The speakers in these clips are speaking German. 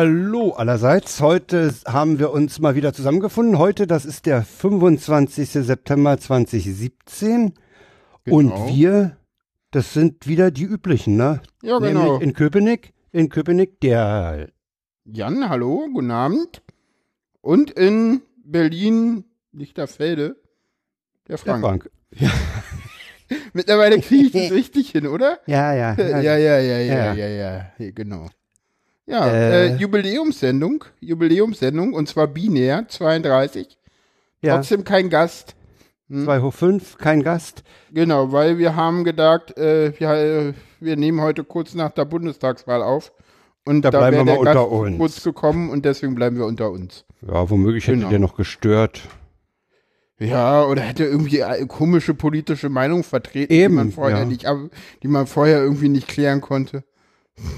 Hallo allerseits. Heute haben wir uns mal wieder zusammengefunden. Heute, das ist der 25. September 2017. Genau. Und wir, das sind wieder die üblichen, ne? Ja, Nämlich genau. in Köpenick, in Köpenick der Jan, hallo, guten Abend. Und in Berlin, Lichterfelde, der der Frank. Frank. Mittlerweile kriege ich das richtig hin, oder? Ja, ja. Ja, ja, ja, ja, Ja. ja, ja, ja, genau. Ja, Äh. äh, Jubiläumssendung, Jubiläumssendung, und zwar binär, 32. ja. Trotzdem kein Gast. Zwei hoch fünf, kein Gast. Genau, weil wir haben gedacht, äh, wir, äh, wir nehmen heute kurz nach der Bundestagswahl auf. Und Da da, bleiben wir mal Gast unter uns. kurz gekommen und deswegen bleiben wir unter uns. Ja, womöglich hätte Genau. der noch gestört. Ja, oder hätte irgendwie eine komische politische Meinung vertreten, die Eben, man vorher ja. nicht, ab- die man vorher irgendwie nicht klären konnte.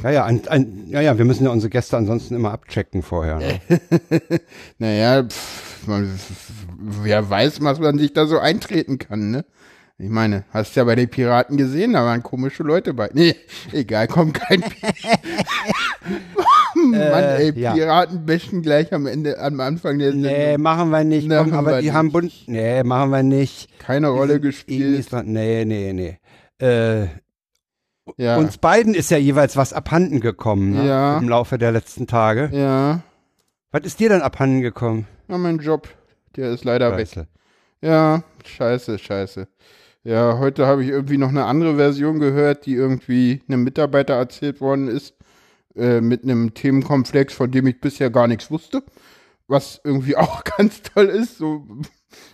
Ja, ja, ein, ein, ja, ja, wir müssen ja unsere Gäste ansonsten immer abchecken vorher. Ne? Naja, pff, man, wer weiß, was man sich da so eintreten kann, ne? Ich meine, hast ja bei den Piraten gesehen, da waren komische Leute bei. Nee, egal, komm, kein Mann, ey, Äh, ja. Piraten bashen gleich am Ende, am Anfang der Nee, Sendung. machen wir nicht. Machen Komm, aber wir die nicht. haben Bund. Nee, machen wir nicht. Keine Rolle gespielt. Nee, nee, nee. Äh, Ja, Uns beiden ist ja jeweils was abhanden gekommen ne? Ja. im Laufe der letzten Tage. ja, Was ist dir denn abhanden gekommen? ja, mein Job, der ist leider weg. Scheiße. Ja, scheiße, scheiße. Ja, heute habe ich irgendwie noch eine andere Version gehört, die irgendwie einem Mitarbeiter erzählt worden ist, äh, mit einem Themenkomplex, von dem ich bisher gar nichts wusste. Was irgendwie auch ganz toll ist. So,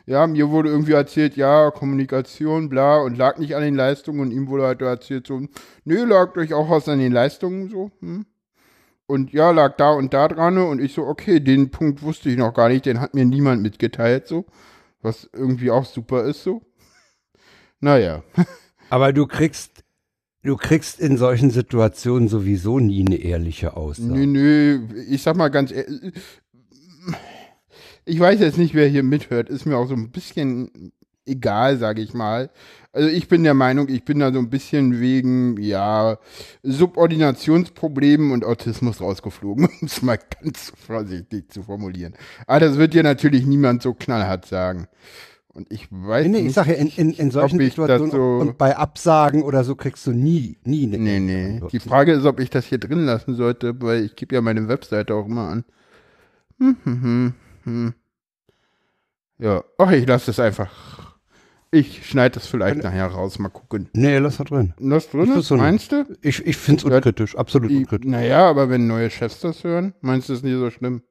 ja, mir wurde irgendwie erzählt, ja, Kommunikation, bla, und lag nicht an den Leistungen und ihm wurde halt erzählt, so, nö, lag durchaus an den Leistungen, so, hm. Und ja, lag da und da dran und ich so, okay, den Punkt wusste ich noch gar nicht, den hat mir niemand mitgeteilt, so. Was irgendwie auch super ist, so. Naja. Aber du kriegst, du kriegst in solchen Situationen sowieso nie eine ehrliche Aussage. Nö, nö, ich sag mal ganz ehrlich, ich weiß jetzt nicht, wer hier mithört, ist mir auch so ein bisschen egal, sage ich mal. Also ich bin der Meinung, ich bin da so ein bisschen wegen, ja, Subordinationsproblemen und Autismus rausgeflogen, um es mal ganz vorsichtig zu formulieren. Aber das wird dir natürlich niemand so knallhart sagen. Und ich weiß Nee, nee, nicht. ich sage ja, in, in, in solchen Situationen so- und bei Absagen oder so kriegst du nie, nie eine Nee, nee. Die Frage ist, ob ich das hier drin lassen sollte, weil ich gebe ja meine Webseite auch immer an. Hm, hm, hm, hm. Ja, ach, ich lasse es einfach. Ich schneide das vielleicht nachher raus, mal gucken. Nee, lass da drin. Das drin find's so- meinst du? Ich, ich finde es unkritisch, absolut Die, unkritisch. naja, aber wenn neue Chefs das hören, meinst du es nicht so schlimm?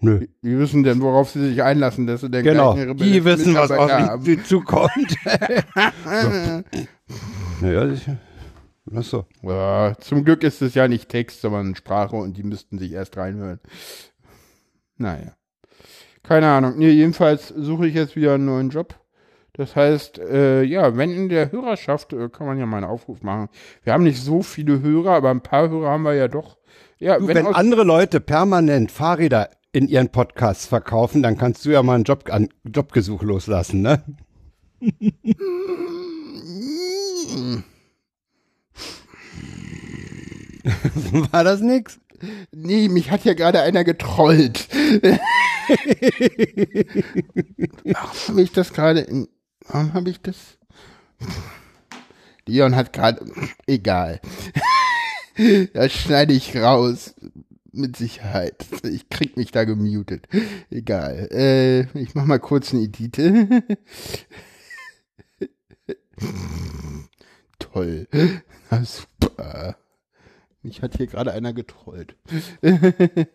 Nö. Die, die wissen denn, worauf sie sich einlassen, dass sie den Genau, die wissen, was auf sie zukommt. naja, sicher. Lass so. Ja, zum Glück ist es ja nicht Text, sondern Sprache und die müssten sich erst reinhören. Naja. Keine Ahnung. Nee, jedenfalls suche ich jetzt wieder einen neuen Job. Das heißt, äh, ja, wenn in der Hörerschaft, äh, kann man ja mal einen Aufruf machen. Wir haben nicht so viele Hörer, aber ein paar Hörer haben wir ja doch. Ja, Du, wenn, wenn andere Leute permanent Fahrräder in ihren Podcasts verkaufen, dann kannst du ja mal einen Job, an, Jobgesuch loslassen, ne? War das nix? Nee, mich hat ja gerade einer getrollt. Warum habe ich das gerade warum habe ich das? Leon hat gerade, egal. Das schneide ich raus. Mit Sicherheit. Ich krieg mich da gemutet. Egal. Äh, ich mach mal kurz eine Edite. Toll. Na super. Mich hat hier gerade einer getrollt.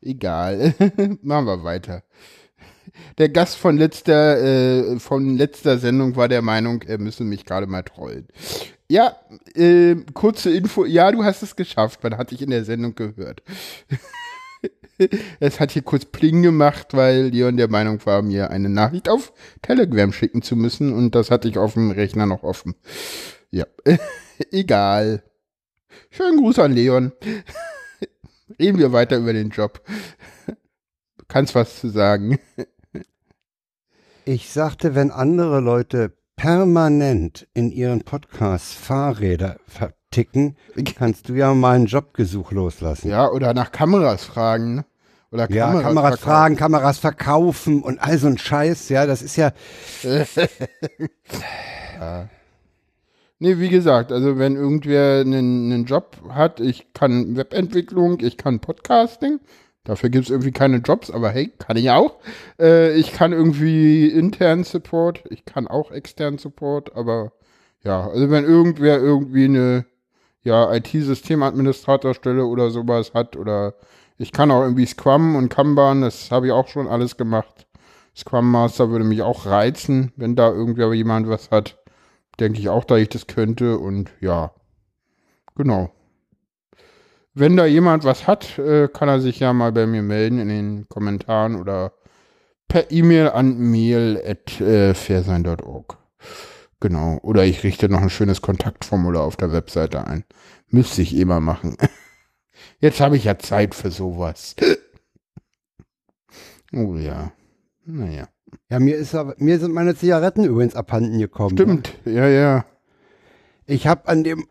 Egal. Machen wir weiter. Der Gast von letzter, äh, von letzter Sendung war der Meinung, er müsse mich gerade mal trollen. Ja, äh, kurze Info. Ja, du hast es geschafft. Man hat dich in der Sendung gehört. es hat hier kurz Pling gemacht, weil Leon der Meinung war, mir eine Nachricht auf Telegram schicken zu müssen und das hatte ich auf dem Rechner noch offen. Ja, egal. Schönen Gruß an Leon. Reden wir weiter über den Job. Du kannst was zu sagen. Ich sagte, wenn andere Leute permanent in ihren Podcasts Fahrräder ver ticken, kannst du ja mal einen Jobgesuch loslassen. Ja, oder nach Kameras fragen. Ne? Oder Ja, Kameras, Kameras verkaufen. fragen, Kameras verkaufen und all so ein Scheiß, ja, das ist ja, Nee, wie gesagt, also wenn irgendwer einen, einen Job hat, ich kann Webentwicklung, ich kann Podcasting, dafür gibt es irgendwie keine Jobs, aber hey, kann ich auch. Äh, ich kann irgendwie internen Support, ich kann auch externen Support, aber ja, also wenn irgendwer irgendwie eine ja, IT-Systemadministratorstelle oder sowas hat oder ich kann auch irgendwie Scrum und Kanban, das habe ich auch schon alles gemacht. Scrum Master würde mich auch reizen, wenn da irgendwer jemand was hat denke ich auch, dass ich das könnte und ja, genau. Wenn da jemand was hat, äh, kann er sich ja mal bei mir melden in den Kommentaren oder per E-Mail an mail.fairsein.org. Genau. Oder ich richte noch ein schönes Kontaktformular auf der Webseite ein. Müsste ich eh mal machen. Jetzt habe ich ja Zeit für sowas. Oh ja. Naja. Ja, mir ist aber, mir sind meine Zigaretten übrigens abhanden gekommen. Stimmt. Ja, ja. Ich habe an dem,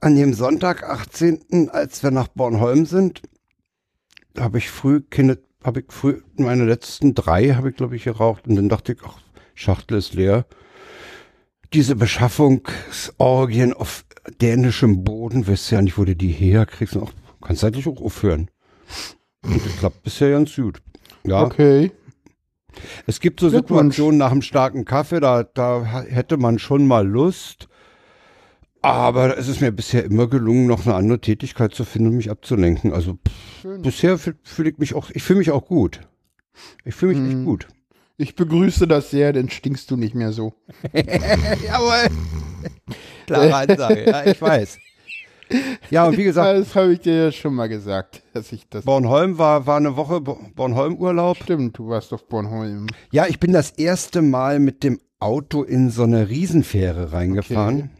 an dem Sonntag, 18., als wir nach Bornholm sind, habe ich früh keine, habe ich früh, meine letzten drei habe ich, glaube ich, geraucht und dann dachte ich, ach, Schachtel ist leer. Diese Beschaffungsorgien auf dänischem Boden, weißt du ja nicht, wo du die herkriegst. Auch, kannst eigentlich auch aufhören. Und das klappt bisher ganz gut. Ja, Okay. Es gibt so. Situationen nach einem starken Kaffee, da, da hätte man schon mal Lust. Aber es ist mir bisher immer gelungen, noch eine andere Tätigkeit zu finden und mich abzulenken. Also pff, bisher fühle fühl ich mich auch, ich fühle mich auch gut. Ich fühle mich Mhm. echt gut. Ich begrüße das sehr, dann stinkst du nicht mehr so. Jawohl. Klare Ansage, ja, ich weiß. Ja, und wie gesagt, das habe ich dir ja schon mal gesagt, dass ich das. Bornholm war, war eine Woche Bo- Bornholm-Urlaub. Stimmt, du warst auf Bornholm. Ja, ich bin das erste Mal mit dem Auto in so eine Riesenfähre reingefahren.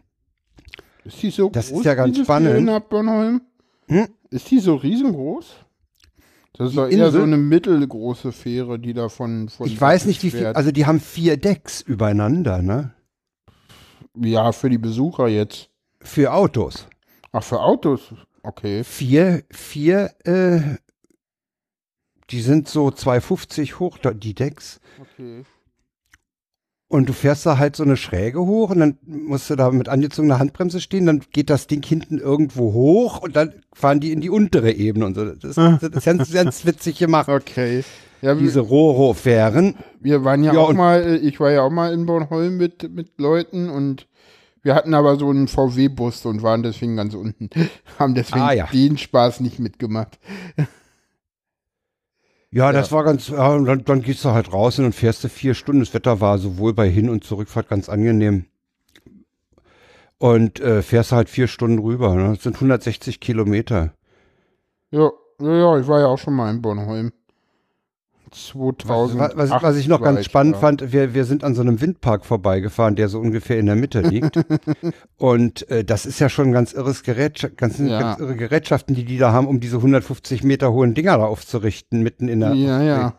Ist die so Das ist groß? ja ganz spannend. Fähre Bornholm? Hm? Ist die so riesengroß? Das ist Die doch eher Insel? so eine mittelgroße Fähre, die da von. von Ich weiß nicht, wie viel, also die haben vier Decks übereinander, ne? Ja, für die Besucher jetzt. Für Autos. Ach, für Autos. Okay. Vier, vier, äh, die sind so 250 hoch, die Decks. Okay. Und du fährst da halt so eine Schräge hoch und dann musst du da mit angezogener Handbremse stehen, dann geht das Ding hinten irgendwo hoch und dann fahren die in die untere Ebene und so. Das, das ist ganz, ganz witzig gemacht. Okay. Ja, Diese Roro-Fähren. wir waren ja, Ja, auch mal, äh, ich war ja auch mal in Bornholm mit, mit Leuten und wir hatten aber so einen VW-Bus und waren deswegen ganz unten. Haben deswegen Ah, ja. den Spaß nicht mitgemacht. Ja, das war ganz, ja, dann, dann gehst du halt raus und dann fährst du vier Stunden. Das Wetter war sowohl bei Hin- und Zurückfahrt ganz angenehm. Und äh, fährst halt vier Stunden rüber. Ne? Das sind 160 Kilometer. Ja, ja, ja, ich war ja auch schon mal in Bornholm. 2000. Was, was, was ich noch ganz spannend ja. fand, wir, wir sind an so einem Windpark vorbeigefahren, der so ungefähr in der Mitte liegt. und äh, das ist ja schon ganz irres Gerät, ganz, Ja. ganz irre Gerätschaften, die die da haben, um diese 150 Meter hohen Dinger da aufzurichten, mitten in der Ja, ja.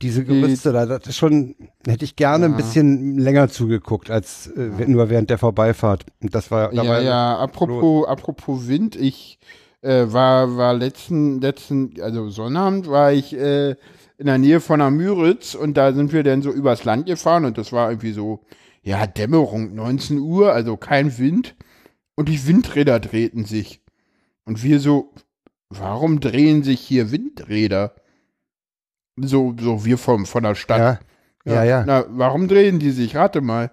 Diese Gerüste da, das ist schon, hätte ich gerne ein Ja. bisschen länger zugeguckt, als äh, nur während der Vorbeifahrt. Und das war, da Ja, war ja, apropos, apropos Wind, ich äh, war, war letzten, letzten, also Sonnabend war ich äh, in der Nähe von der Müritz und da sind wir dann so übers Land gefahren und das war irgendwie so, ja, Dämmerung, 19 Uhr, also kein Wind und die Windräder drehten sich. Und wir so, warum drehen sich hier Windräder? So, so wir vom, von der Stadt. ja, ja, ja. Na, warum drehen die sich? Rate mal.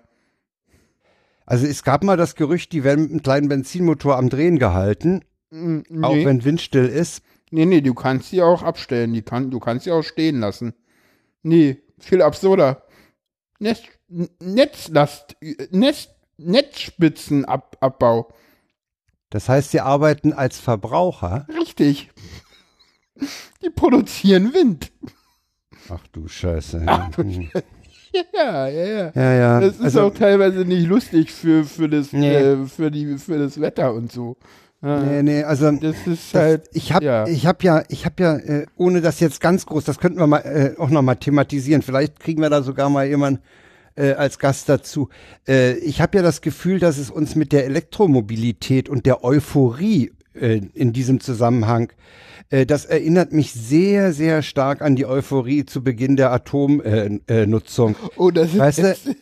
Also es gab mal das Gerücht, die werden mit einem kleinen Benzinmotor am Drehen gehalten, Mm, auch nee. wenn windstill ist. Nee, nee, du kannst sie auch abstellen. Die kann, du kannst sie auch stehen lassen. Nee, viel absurder. Netz, Netzlast, Netz, Netzspitzenabbau. Das heißt, sie arbeiten als Verbraucher. Richtig. Die produzieren Wind. Ach du Scheiße. Ach du Ja, ja, ja. Ja, ja. Das ist also, auch teilweise nicht lustig für, für, das, Nee. äh, für, die, für das Wetter und so. Nee, nee, also Das ist Das, halt. ich habe ja. ich hab ja, ich habe ja, äh, ohne das jetzt ganz groß, das könnten wir mal äh, auch noch mal thematisieren. Vielleicht kriegen wir da sogar mal jemanden äh, als Gast dazu. Äh, ich habe ja das Gefühl, dass es uns mit der Elektromobilität und der Euphorie äh, in diesem Zusammenhang äh, das erinnert mich sehr, sehr stark an die Euphorie zu Beginn der Atomnutzung. Äh, oh, das ist weißt jetzt, du,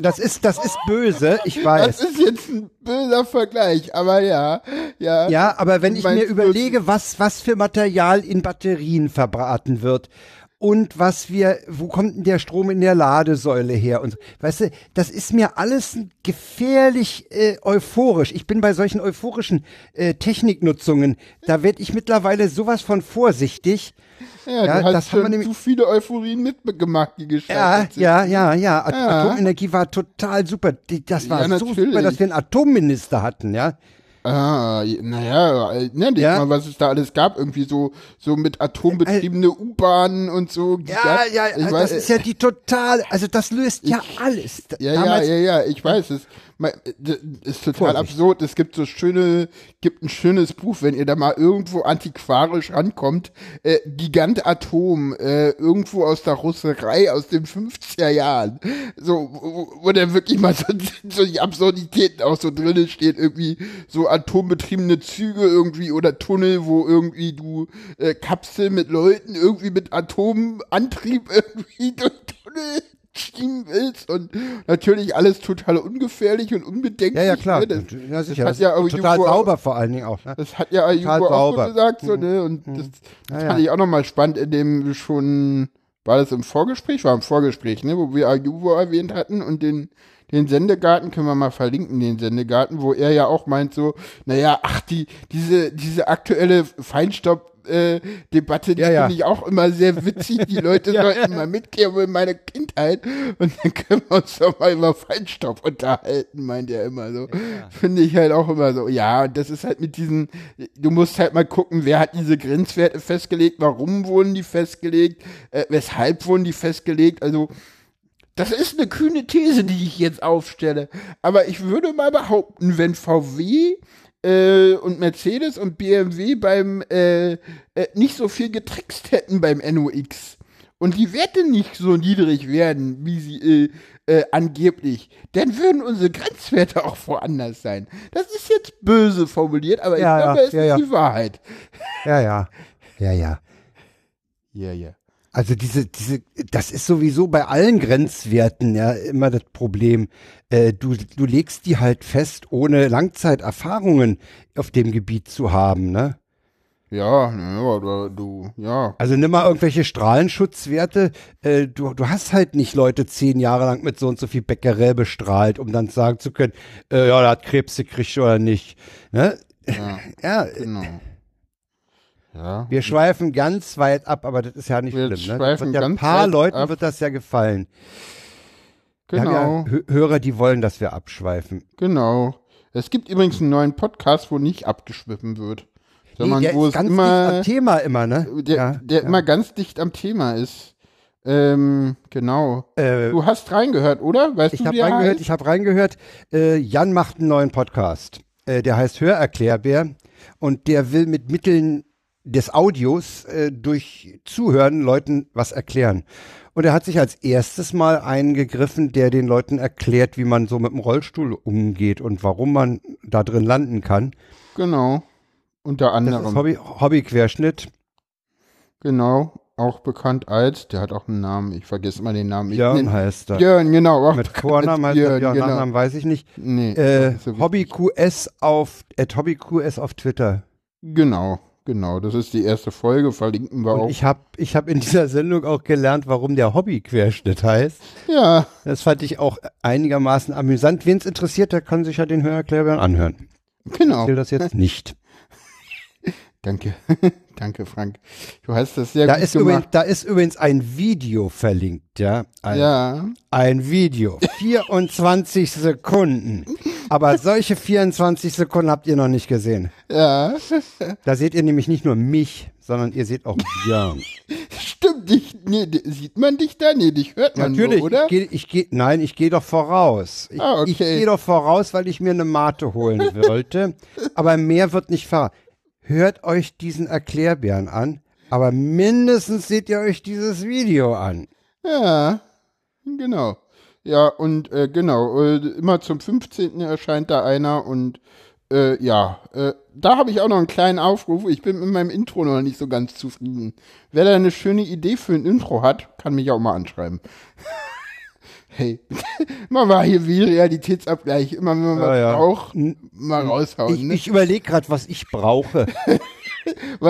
das ist, das ist böse, ich weiß. Das ist jetzt ein böser Vergleich, aber ja, ja. Ja, aber wenn ich mir überlege, was, was für Material in Batterien verbraten wird und was wir, wo kommt denn der Strom in der Ladesäule her und so. Weißt du, das ist mir alles gefährlich äh, euphorisch. Ich bin bei solchen euphorischen äh, Techniknutzungen, da werde ich mittlerweile sowas von vorsichtig. Ja, Ja, du hast das haben wir zu viele Euphorien mitgemacht, die Ja, sind. ja, ja, ja. At Ja. Atomenergie war total super. Die, das war Ja, so super, dass wir einen Atomminister hatten, ja. Ah, naja, ne, denk Ja. mal, was es da alles gab, irgendwie so, so mit atombetriebene U-Bahnen und so. Ja, ja, ich das weiß, ist ja die total, also das löst ja alles. Ja, ja, Damals, ja, ja, ich weiß es. D- Ist total Vorsicht. absurd. Es gibt so schöne, gibt ein schönes Buch, wenn ihr da mal irgendwo antiquarisch rankommt. Äh, Gigant Atom, äh, irgendwo aus der Russerei aus den 50er Jahren. So, wo, wo da wirklich mal so, so die Absurditäten auch so drinnen steht, irgendwie so atombetriebene Züge irgendwie oder Tunnel, wo irgendwie du äh, Kapsel mit Leuten irgendwie mit Atomantrieb irgendwie durch Tunnel schieben willst und natürlich alles total ungefährlich und unbedenklich. ja, ja, klar. Ne? Das, ja, sicher. hat Das ja ist total Ayubo auch- sauber vor allen Dingen auch. Ne? das hat ja auch sauber. so gesagt, so, ne? Und das, das Ja, fand ja. ich auch nochmal spannend, in dem schon, war das im Vorgespräch? War im Vorgespräch, ne? Wo wir Ayubo erwähnt hatten und den, den Sendegarten können wir mal verlinken, den Sendegarten, wo er ja auch meint so, naja, ach, die, diese, diese aktuelle Feinstaub, äh, Debatte, die Ja, ja. finde ich auch immer sehr witzig. Die Leute Ja, sollten mal mitkehren in meine Kindheit und dann können wir uns doch mal über Feinstaub unterhalten, meint er immer so. Finde ich halt auch immer so. Ja, und das ist halt mit diesen, du musst halt mal gucken, wer hat diese Grenzwerte festgelegt, warum wurden die festgelegt, äh, weshalb wurden die festgelegt, also das ist eine kühne These, die ich jetzt aufstelle. Aber ich würde mal behaupten, wenn VW äh, und Mercedes und BMW beim äh, äh, nicht so viel getrickst hätten beim NOx und die Werte nicht so niedrig werden, wie sie äh, äh, angeblich, dann würden unsere Grenzwerte auch woanders sein. Das ist jetzt böse formuliert, aber Ja, ich ja, glaube, es ja, ist ja. die Wahrheit. Ja, ja. Ja, ja. Ja, ja. Also diese, diese, das ist sowieso bei allen Grenzwerten ja immer das Problem. Äh, du, du legst die halt fest, ohne Langzeiterfahrungen auf dem Gebiet zu haben, ne? Ja, ja, du, ja. Also nimm mal irgendwelche Strahlenschutzwerte. Äh, du, du hast halt nicht Leute zehn Jahre lang mit so und so viel Becquerel bestrahlt, um dann sagen zu können, äh, ja, der hat Krebs gekriegt oder nicht. Ne? Ja, Ja, genau. Ja. wir schweifen ganz weit ab, aber das ist ja nicht Wir schlimm. Ne? Ja ein paar Leuten ab. wird das ja gefallen. Genau. ja Hö- Hörer, die wollen, dass wir abschweifen. Genau. Es gibt übrigens einen neuen Podcast, wo nicht abgeschwiffen wird. Sondern Nee, der wo ist es ganz immer, dicht am Thema immer, ne? der, ja, der immer ganz dicht am Thema ist. Ähm, genau. Äh, Du hast reingehört, oder? Weißt ich du, wie reingehört, heißt? ich habe reingehört. Äh, Jan macht einen neuen Podcast. Äh, der heißt Hörerklärbär und der will mit Mitteln des Audios äh, durch Zuhören Leuten was erklären. Und er hat sich als erstes mal einen gegriffen, der den Leuten erklärt, wie man so mit dem Rollstuhl umgeht und warum man da drin landen kann. Genau. Unter Das anderem. ist Hobby, Hobbyquerschnitt. Genau. Auch bekannt als, der hat auch einen Namen, ich vergesse immer den Namen. Ich Björn nenn- heißt er. Björn, genau. Auch Mit Vornamen heißt er Björn, Björn, genau. Nachnamen weiß ich nicht. Nee, Äh. HobbyQS auf, at HobbyQS auf Twitter. Genau, genau. Das ist die erste Folge, verlinken wir Und auch. ich habe ich hab in dieser Sendung auch gelernt, warum der Hobbyquerschnitt heißt. ja, Das fand ich auch einigermaßen amüsant. Wen es interessiert, der kann sich ja den Hörerklärbären anhören. Ich genau. will das jetzt nicht. Danke. Danke, Frank. Du hast das sehr Da gut ist, gemacht. übrigens, da ist übrigens ein Video verlinkt, ja. Ein, ja, ein Video. 24 Sekunden. Aber solche 24 Sekunden habt ihr noch nicht gesehen. ja. Da seht ihr nämlich nicht nur mich, sondern ihr seht auch Björn. Stimmt, dich, nee, sieht man dich da? Nee, dich hört man Natürlich, nur, oder? ich gehe, ich geh, nein, ich gehe doch voraus. Ich, Ah, okay. ich gehe doch voraus, weil ich mir eine Mate holen wollte. aber mehr wird nicht fahren. Hört euch diesen Erklärbären an, aber mindestens seht ihr euch dieses Video an. Ja, genau. Ja, und äh, genau, äh, immer zum 15. erscheint da einer und äh, ja, äh, da habe ich auch noch einen kleinen Aufruf. Ich bin mit meinem Intro noch nicht so ganz zufrieden. Wer da eine schöne Idee für ein Intro hat, kann mich auch mal anschreiben. hey, man war hier wie Realitätsabgleich. Immer wenn man was Ja, ja. braucht, mal raushauen. Ich, ne? ich überlege gerade, was ich brauche.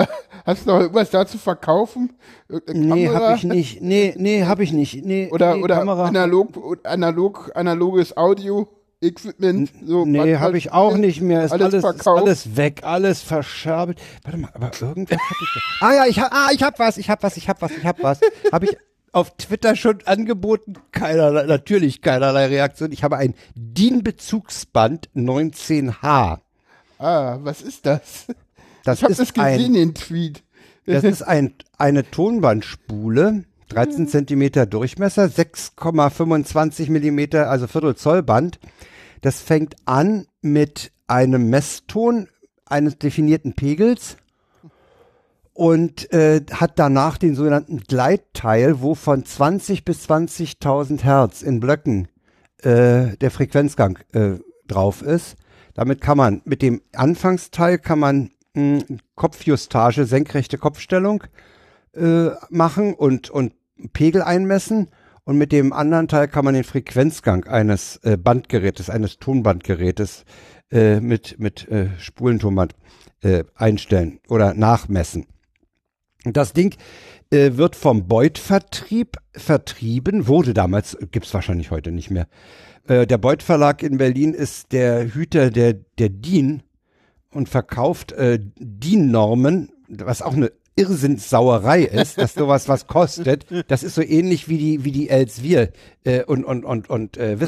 Hast du noch irgendwas da zu verkaufen? Irgendeine Nee, Kamera? habe ich nicht. Nee, nee, habe ich nicht. Nee, Oder, nee, oder Kamera. analog, analog, analoges Audio, Equipment. So, Nee, habe halt- ich auch nicht mehr. Ist alles alles, ist alles weg, alles verscherbelt. Warte mal, aber irgendwas hab ich. ah ja, ich hab, ah, ich hab was, ich hab was, ich hab was, ich hab was. Habe ich auf Twitter schon angeboten? Keinerlei, natürlich keinerlei Reaktion. Ich habe ein DIN-Bezugsband 19H. Ah, was ist das? Das Ich habe ist das gesehen, ein, den Tweet. das ist ein, eine Tonbandspule. 13 Zentimeter Durchmesser, 6,25 Millimeter, also Viertel Zoll Band. Das fängt an mit einem Messton eines definierten Pegels und äh, hat danach den sogenannten Gleitteil, wo von 20 bis 20.000 Hertz in Blöcken äh, der Frequenzgang äh, drauf ist. Damit kann man mit dem Anfangsteil kann man Kopfjustage, senkrechte Kopfstellung äh, machen und und Pegel einmessen und mit dem anderen Teil kann man den Frequenzgang eines äh, Bandgerätes, eines Tonbandgerätes äh, mit mit äh, Spulentonband äh, einstellen oder nachmessen. Das Ding äh, wird vom Beuth-Vertrieb vertrieben, wurde damals, gibt's wahrscheinlich heute nicht mehr. Äh, der Beuth Verlag in Berlin ist der Hüter der, der DIN und verkauft äh, DIN-Normen, was auch eine Irrsinnssauerei ist, dass sowas was kostet. Das ist so ähnlich wie die, wie die Elsevier äh, und, und, und, und äh,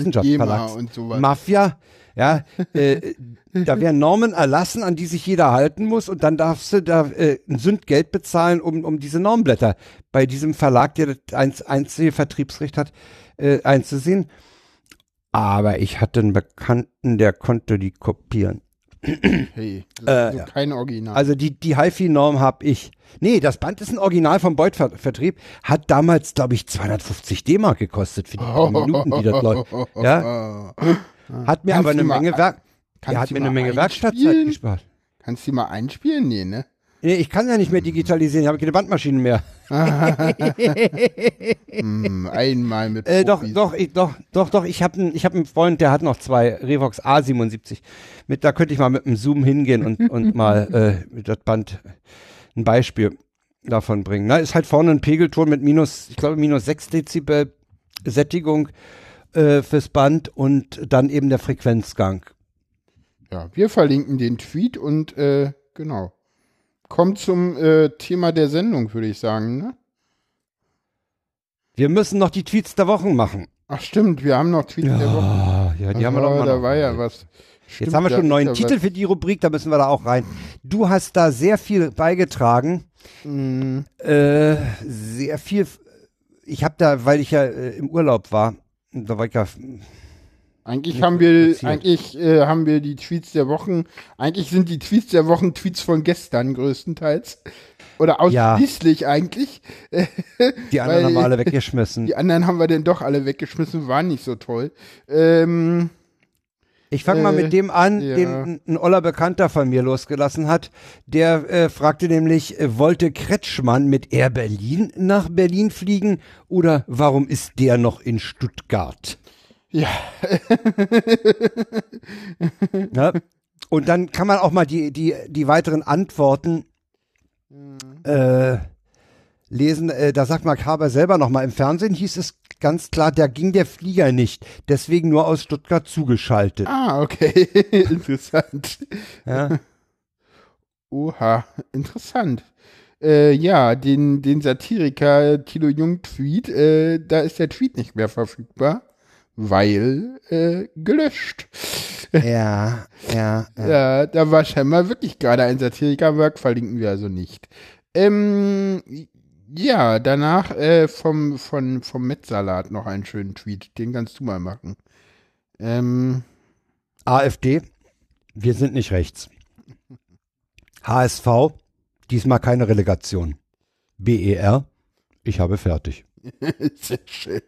sowas. Mafia, ja, äh, da werden Normen erlassen, an die sich jeder halten muss und dann darfst du da äh, ein Sündgeld bezahlen, um, um diese Normblätter bei diesem Verlag, der das einz, einzige Vertriebsrecht hat, äh, einzusehen. Aber ich hatte einen Bekannten, der konnte die kopieren. Hey, ist also ja. kein Original. Also die, die HiFi-Norm habe ich. Nee, das Band ist ein Original vom Beuth-Vertrieb. Hat damals, glaube ich, 250 D-Mark gekostet für die paar Minuten, die das läuft. Ja, hat mir Kannst aber eine Menge Werk. Der hat mir eine Menge Werkstattzeit gespart. Kannst du die mal einspielen? Nee, ne? Nee, ich kann ja nicht mehr digitalisieren, ich habe keine Bandmaschinen mehr. Hm, einmal mit Äh, doch, Profis. doch, ich, doch, doch, doch, ich habe einen, ich hab einen Freund, der hat noch zwei Revox A77. Mit, da könnte ich mal mit dem Zoom hingehen und, und mal äh, mit das Band ein Beispiel davon bringen. Na, ist halt vorne ein Pegelton mit minus, ich glaube, minus 6 Dezibel Sättigung äh, fürs Band und dann eben der Frequenzgang. Ja, wir verlinken den Tweet und äh, genau. Kommt zum äh, Thema der Sendung, würde ich sagen, ne? Wir müssen noch die Tweets der Wochen machen. Ach stimmt, wir haben noch Tweet der Woche. Ah, ja, die haben wir Aha, doch mal Da noch. war ja was. Jetzt Stimmt, haben wir schon einen neuen ja Titel für die Rubrik, da müssen wir da auch rein. Du hast da sehr viel beigetragen. Was, Hm, Äh, sehr viel. Ich habe da, weil ich ja äh, im Urlaub war, da war ich ja. Eigentlich haben wir, passiert. eigentlich äh, haben wir die Tweets der Wochen. Eigentlich sind die Tweets der Wochen Tweets von gestern größtenteils. Oder Ja. ausschließlich eigentlich. Die anderen Weil- haben wir alle weggeschmissen. Die anderen haben wir denn doch alle weggeschmissen, waren nicht so toll. Ähm, Ich fange mal Äh, mit dem an, ja. den ein- ein oller Bekannter von mir losgelassen hat. Der äh, fragte nämlich, äh, wollte Kretschmann mit Air Berlin nach Berlin fliegen oder warum ist der noch in Stuttgart? Ja, Ja? Und dann kann man auch mal die, die, die weiteren Antworten äh, lesen. Äh, da sagt Mark Haber selber nochmal, im Fernsehen hieß es ganz klar, da ging der Flieger nicht. Deswegen nur aus Stuttgart zugeschaltet. ah, okay, interessant. Ja? Oha, interessant. Äh, ja, den, den Satiriker Tilo Jung Tweet, äh, da ist der Tweet nicht mehr verfügbar, weil äh, gelöscht. ja, ja, ja. Ja, da war scheinbar wirklich gerade ein Satiriker-Work, verlinken wir also nicht. Ähm, ja, danach äh, vom, von, vom Mettsalat noch einen schönen Tweet, den kannst du mal machen. Ähm, AfD, wir sind nicht rechts. HSV, diesmal keine Relegation. BER, ich habe fertig. Sehr schön.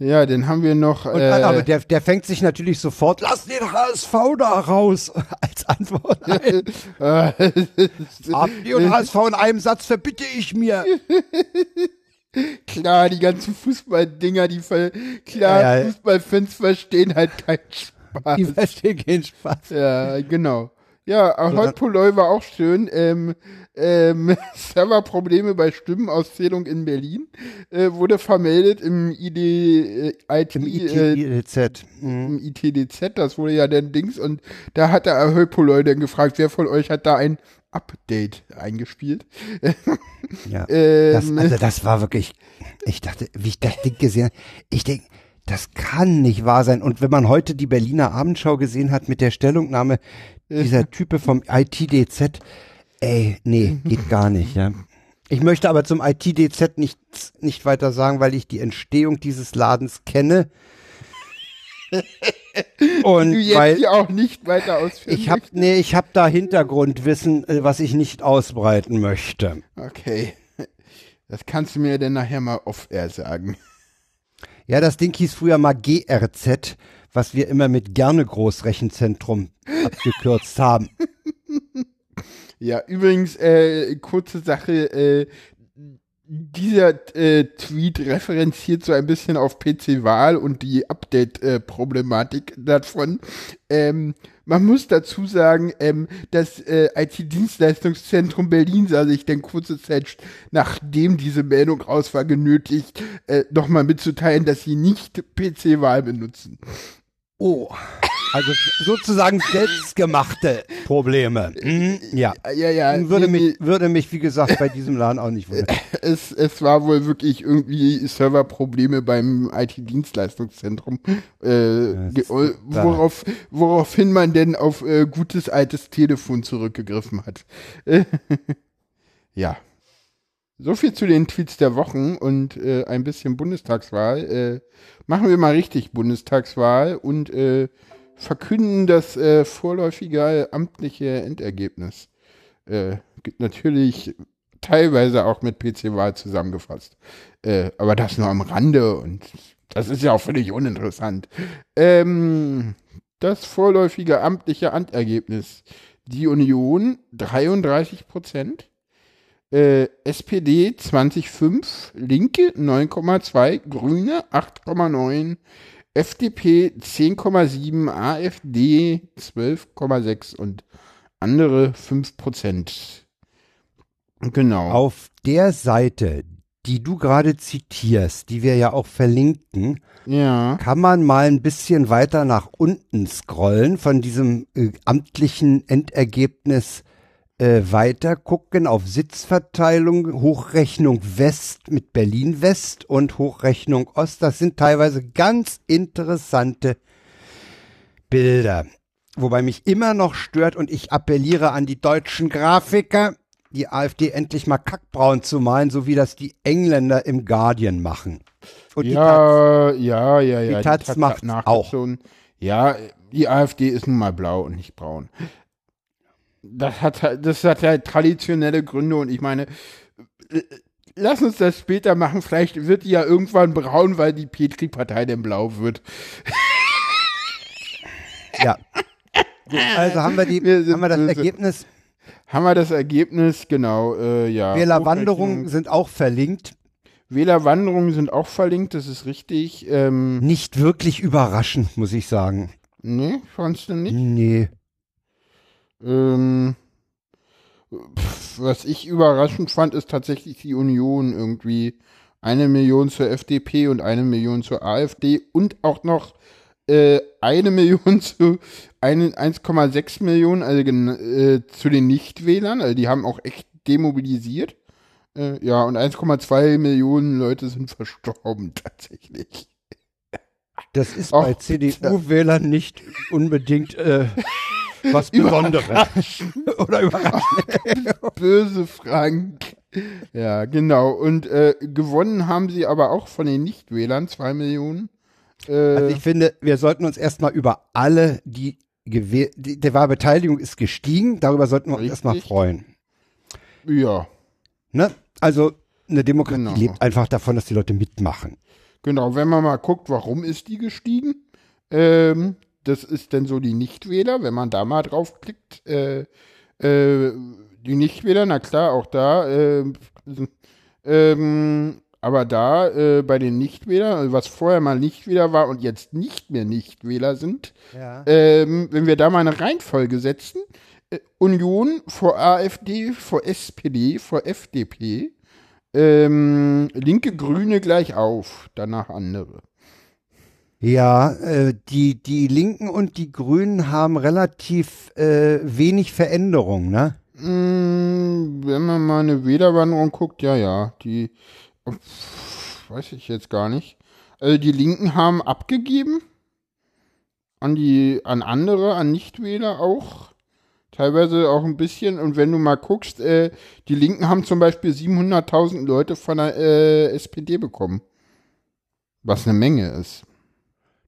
Ja, den haben wir noch. Und, äh, aber der, der fängt sich natürlich sofort, lass den HSV da raus, als Antwort. Ein. AfD und HSV in einem Satz verbitte ich mir. klar, die ganzen Fußballdinger, die ver klar, Ja, ja. Fußballfans verstehen halt keinen Spaß. Die verstehen keinen Spaß. Ja, genau. Ja, Holpoloi war auch schön. Ähm, ähm, Serverprobleme bei Stimmenauszählung in Berlin äh, wurde vermeldet im ID, äh, IT, Im äh, ITZ. Mhm. im ITDZ, das wurde ja dann Dings und da hat der Holpoloi dann gefragt, wer von euch hat da ein Update eingespielt. Ja. Ähm, Das, also das war wirklich, ich dachte, wie ich das Ding gesehen habe, ich denke, das kann nicht wahr sein. Und wenn man heute die Berliner Abendschau gesehen hat mit der Stellungnahme dieser Type vom ITDZ, ey, nee, geht gar nicht, ja. Ich möchte aber zum ITDZ nichts, nicht weiter sagen, weil ich die Entstehung dieses Ladens kenne. Und du jetzt weil hier auch nicht weiter ausführen ich habe nee, ich habe da Hintergrundwissen, äh, was ich nicht ausbreiten möchte. Okay. Das kannst du mir dann nachher mal off-air sagen. Ja, das Ding hieß früher mal GRZ, was wir immer mit gerne Großrechenzentrum abgekürzt haben. Ja, übrigens, äh, kurze Sache, äh, dieser äh, Tweet referenziert so ein bisschen auf PC-Wahl und die Update-Problematik davon. Ähm, man muss dazu sagen, ähm, das äh, IT-Dienstleistungszentrum Berlin sah sich dann kurze Zeit, nachdem diese Meldung raus war, genötigt, äh, nochmal mitzuteilen, dass sie nicht PC-Wahl benutzen. Oh. Also sozusagen selbstgemachte Probleme. Mhm, ja. Ja, ja. Würde nee, mich, würde mich, wie gesagt, bei diesem Laden auch nicht wundern. es, es war wohl wirklich irgendwie Serverprobleme beim IT-Dienstleistungszentrum, äh, äh, worauf, woraufhin man denn auf äh, gutes altes Telefon zurückgegriffen hat. ja. So viel zu den Tweets der Wochen und äh, ein bisschen Bundestagswahl. Äh, machen wir mal richtig Bundestagswahl und äh, verkünden das äh, vorläufige amtliche Endergebnis. Äh, natürlich teilweise auch mit PC-Wahl zusammengefasst. Äh, aber das nur am Rande und das ist ja auch völlig uninteressant. Ähm, das vorläufige amtliche Endergebnis. Die Union 33 Prozent, äh, SPD 20,5, Linke 9,2, Grüne 8,9, FDP 10,7, AfD 12,6 und andere 5 Prozent. Genau. Auf der Seite, die du gerade zitierst, die wir ja auch verlinken, ja. kann man mal ein bisschen weiter nach unten scrollen von diesem äh, amtlichen Endergebnis äh, weiter gucken auf Sitzverteilung, Hochrechnung West mit Berlin West und Hochrechnung Ost. Das sind teilweise ganz interessante Bilder. Wobei mich immer noch stört und ich appelliere an die deutschen Grafiker, die AfD endlich mal kackbraun zu malen, so wie das die Engländer im Guardian machen. Und die Taz- Ja, ja, ja, ja. Die Taz hat macht's nachgezogen. Ja, die AfD ist nun mal blau und nicht braun. Das hat, halt- das hat halt traditionelle Gründe und ich meine, äh, lass uns das später machen. Vielleicht wird die ja irgendwann braun, weil die Petri-Partei dann blau wird. Ja. Gut, also haben wir, die, Wir haben wir das böse. Ergebnis. Haben wir das Ergebnis, genau, äh, ja. Wählerwanderungen sind auch verlinkt. Wählerwanderungen sind auch verlinkt, das ist richtig. Ähm, Nicht wirklich überraschend, muss ich sagen. nee, fandst du nicht? Nee. Ähm, was ich überraschend fand, ist tatsächlich die Union irgendwie. Eine Million zur FDP und eine Million zur AfD und auch noch äh, eine Million zu einen- 1,6 Millionen also, äh, zu den Nichtwählern. Also die haben auch echt demobilisiert. Äh, ja, und 1,2 Millionen Leute sind verstorben tatsächlich. Das ist Auch bei CDU-Wählern nicht unbedingt äh, was Besonderes. Oder überraschend. Böse Frank. Ja, genau. Und äh, gewonnen haben sie aber auch von den Nichtwählern, zwei Millionen. Äh, Also ich finde, wir sollten uns erstmal über alle, die gewählt, die, der Wahlbeteiligung ist gestiegen, darüber sollten wir uns erstmal freuen. ja, Ne? Also eine Demokratie Genau. lebt einfach davon, dass die Leute mitmachen. Genau, wenn man mal guckt, warum ist die gestiegen? Ähm, das ist denn so die Nichtwähler, wenn man da mal draufklickt. Äh, äh, die Nichtwähler, na klar, auch da. Äh, ähm, aber da äh, bei den Nichtwählern, also was vorher mal Nichtwähler war und jetzt nicht mehr Nichtwähler sind, Ja. ähm, wenn wir da mal eine Reihenfolge setzen, äh, Union vor AfD, vor SPD, vor FDP, ähm, Linke, Grüne gleich auf, danach andere. Ja, äh, die, die Linken und die Grünen haben relativ äh, wenig Veränderung, ne? Mm, wenn man mal eine Wählerwanderung guckt, ja, ja, die weiß ich jetzt gar nicht. Also die Linken haben abgegeben an die, an andere, an Nichtwähler auch. Teilweise auch ein bisschen. Und wenn du mal guckst, äh, die Linken haben zum Beispiel 700.000 Leute von der äh, SPD bekommen. Was eine Menge ist.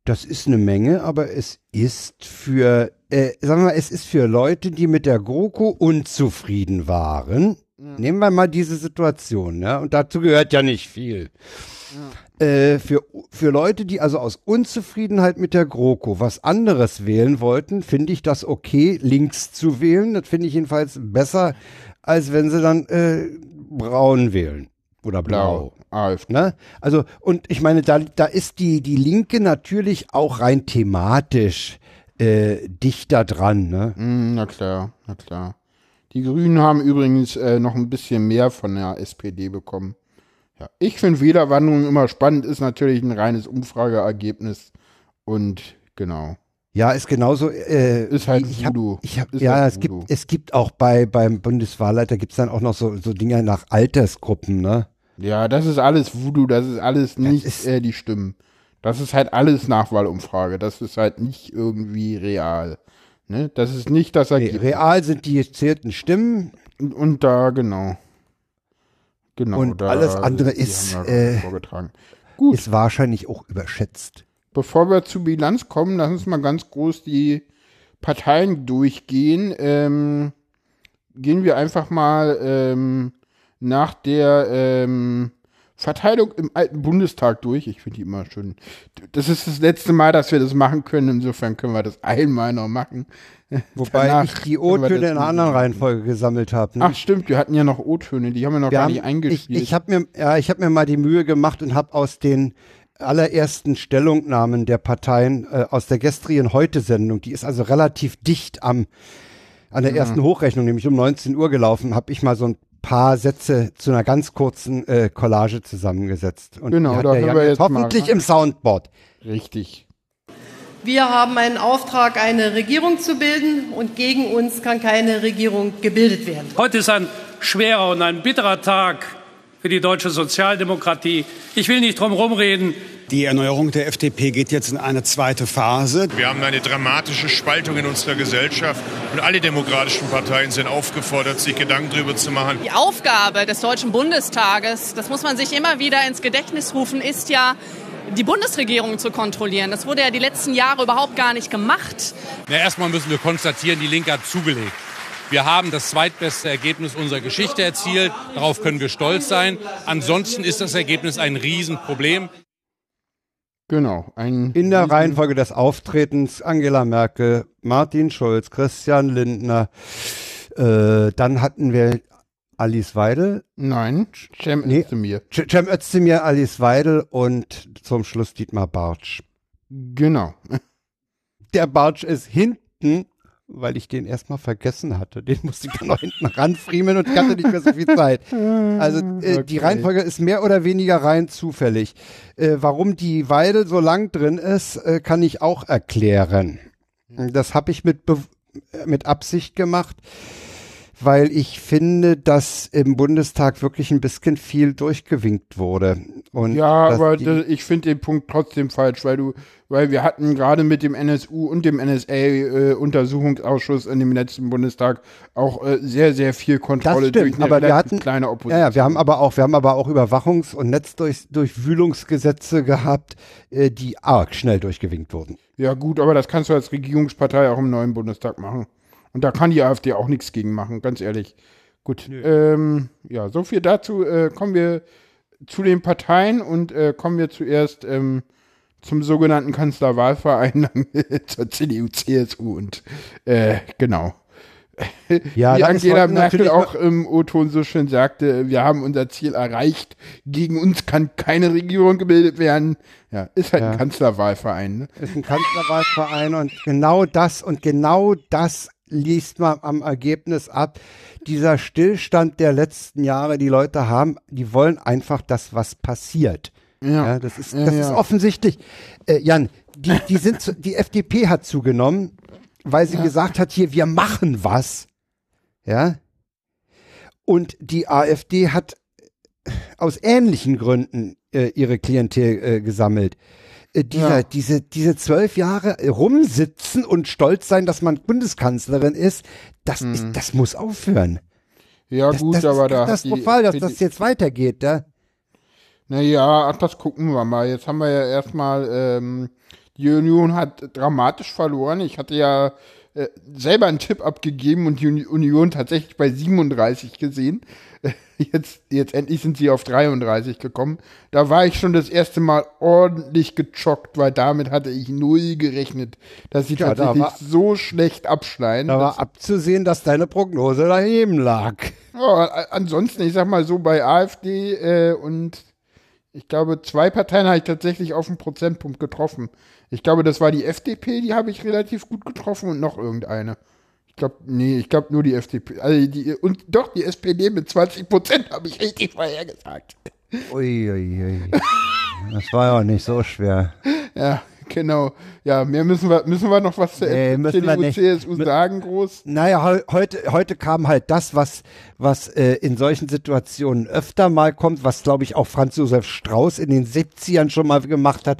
Das ist eine Menge, aber es ist für, äh, sagen wir mal, es ist für Leute, die mit der GroKo unzufrieden waren. Nehmen wir mal diese Situation, ne? Und dazu gehört ja nicht viel. Äh, für, für Leute, die also aus Unzufriedenheit mit der GroKo was anderes wählen wollten, finde ich das okay, links zu wählen. Das finde ich jedenfalls besser, als wenn sie dann äh, braun wählen. Oder blau. Blau. AfD. Ne? Also, und ich meine, da, da ist die, die Linke natürlich auch rein thematisch äh, dichter dran. Ne? Mm, na klar, na klar. Die Grünen haben übrigens äh, noch ein bisschen mehr von der SPD bekommen. Ja, ich finde Wählerwanderung immer spannend, ist natürlich ein reines Umfrageergebnis. Und genau. Ja, ist genauso. Äh, Ist halt ich hab, Voodoo. ich hab, Ist ja, halt es gibt, Voodoo. es gibt auch bei beim Bundeswahlleiter gibt's dann auch noch so, so Dinge nach Altersgruppen, ne? Ja, das ist alles Voodoo, das ist alles nicht ist- äh, die Stimmen. Das ist halt alles Nachwahlumfrage. Das ist halt nicht irgendwie real. Ne? Das ist nicht das Ergebnis. real sind die gezählten Stimmen. Und, und da, genau. Genau. Und da, alles andere ist, äh, vorgetragen. Gut. Ist wahrscheinlich auch überschätzt. Bevor wir zur Bilanz kommen, lass uns mal ganz groß die Parteien durchgehen. Ähm, gehen wir einfach mal ähm, nach der ähm, Verteilung im alten Bundestag durch. Ich finde die immer schön. Das ist das letzte Mal, dass wir das machen können. Insofern können wir das einmal noch machen. Wobei Danach ich die O-Töne in einer anderen. Reihenfolge gesammelt habe. Ne? Ach stimmt, wir hatten ja noch O-Töne, die haben wir noch Wir gar haben, nicht ich eingespielt. ich habe mir, ja, ich hab mir mal die Mühe gemacht und habe aus den allerersten Stellungnahmen der Parteien äh, aus der gestrigen Heute-Sendung, die ist also relativ dicht am an der ersten Hochrechnung, nämlich um 19 Uhr gelaufen, habe ich mal so ein paar Sätze zu einer ganz kurzen äh, Collage zusammengesetzt. Und Genau, da der hören wir jetzt jetzt mal hoffentlich rein. im Soundboard. Richtig. Wir haben einen Auftrag, eine Regierung zu bilden und gegen uns kann keine Regierung gebildet werden. Heute ist ein schwerer und ein bitterer Tag für die deutsche Sozialdemokratie. Ich will nicht drum rumreden. Die Erneuerung der FDP geht jetzt in eine zweite Phase. Wir haben eine dramatische Spaltung in unserer Gesellschaft und alle demokratischen Parteien sind aufgefordert, sich Gedanken darüber zu machen. Die Aufgabe des Deutschen Bundestages, das muss man sich immer wieder ins Gedächtnis rufen, ist ja, die Bundesregierung zu kontrollieren. Das wurde ja die letzten Jahre überhaupt gar nicht gemacht. Na, erstmal müssen wir konstatieren, die Linke hat zugelegt. Wir haben das zweitbeste Ergebnis unserer Geschichte erzielt. Darauf können wir stolz sein. Ansonsten ist das Ergebnis ein Riesenproblem. Genau. Ein In der Reihenfolge des Auftretens Angela Merkel, Martin Schulz, Christian Lindner, äh, dann hatten wir Alice Weidel, Nein, Cem Nee. Özdemir. Cem Özdemir, Alice Weidel und zum Schluss Dietmar Bartsch. Genau. Der Bartsch ist hinten, weil ich den erstmal vergessen hatte. Den musste ich dann noch hinten ranfriemeln und ich hatte nicht mehr so viel Zeit. Also äh, die Okay. Reihenfolge ist mehr oder weniger rein zufällig. Äh, warum die Weidel so lang drin ist, äh, kann ich auch erklären. Das habe ich mit, Be äh, mit Absicht gemacht, weil ich finde, dass im Bundestag wirklich ein bisschen viel durchgewinkt wurde. Und Ja, aber das, ich finde den Punkt trotzdem falsch, weil du, weil wir hatten gerade mit dem NSU und dem NSA-Untersuchungsausschuss in dem letzten Bundestag auch äh, sehr, sehr viel Kontrolle durch stimmt, eine aber wir hatten kleine Opposition. Ja, ja, wir haben aber auch, wir haben aber auch Überwachungs- und Netzdurchwühlungsgesetze gehabt, äh, die arg schnell durchgewinkt wurden. Ja, gut, aber das kannst du als Regierungspartei auch im neuen Bundestag machen. Und da kann die AfD auch nichts gegen machen, ganz ehrlich. Gut, ähm, ja, so viel dazu. Äh, kommen wir zu den Parteien und äh, kommen wir zuerst ähm, zum sogenannten Kanzlerwahlverein, zur CDU, CSU und äh, genau. Ja, Wie Angela Merkel natürlich auch im O-Ton so schön sagte, wir haben unser Ziel erreicht, gegen uns kann keine Regierung gebildet werden. Ja, ist halt Ja. ein Kanzlerwahlverein. Ne? ist ein Kanzlerwahlverein und genau das und genau das liest man am Ergebnis ab. Dieser Stillstand der letzten Jahre, die Leute haben, die wollen einfach, dass was passiert. Ja, das ist, Ja, das ja. ist offensichtlich. Äh, Jan, die, die sind, zu, die FDP hat zugenommen, weil sie gesagt hat, hier, wir machen was. Ja. Und die AfD hat aus ähnlichen Gründen äh, ihre Klientel äh, gesammelt. Äh, dieser, Ja. diese, diese zwölf Jahre rumsitzen und stolz sein, dass man Bundeskanzlerin ist, das ist, das muss aufhören. Ja Das, gut, das aber ist da hat katastrophal, dass das jetzt weitergeht, da. Naja, ach, das gucken wir mal. Jetzt haben wir ja erstmal, ähm, die Union hat dramatisch verloren. Ich hatte ja äh, selber einen Tipp abgegeben und die Uni- Union tatsächlich bei 37 gesehen. Jetzt, jetzt endlich sind sie auf 33 gekommen. Da war ich schon das erste Mal ordentlich gechockt, weil damit hatte ich null gerechnet, dass sie Ja, da tatsächlich war- so schlecht abschneiden. Da war abzusehen, dass deine Prognose daneben lag. Ja, ansonsten, ich sag mal so, bei AfD äh, und ich glaube, zwei Parteien habe ich tatsächlich auf einen Prozentpunkt getroffen. Ich glaube, das war die FDP, die habe ich relativ gut getroffen und noch irgendeine. Ich glaube, nee, ich glaube nur die FDP. Also die, und doch, die SPD mit 20 Prozent habe ich richtig vorhergesagt. Uiuiui. Das war ja auch nicht so schwer. Ja, genau. Ja, mehr müssen wir, müssen wir noch was zur Nee, CDU. CSU sagen, groß? Naja, heu- heute, heute kam halt das, was, was äh, in solchen Situationen öfter mal kommt, was glaube ich auch Franz Josef Strauß in den 70ern schon mal gemacht hat.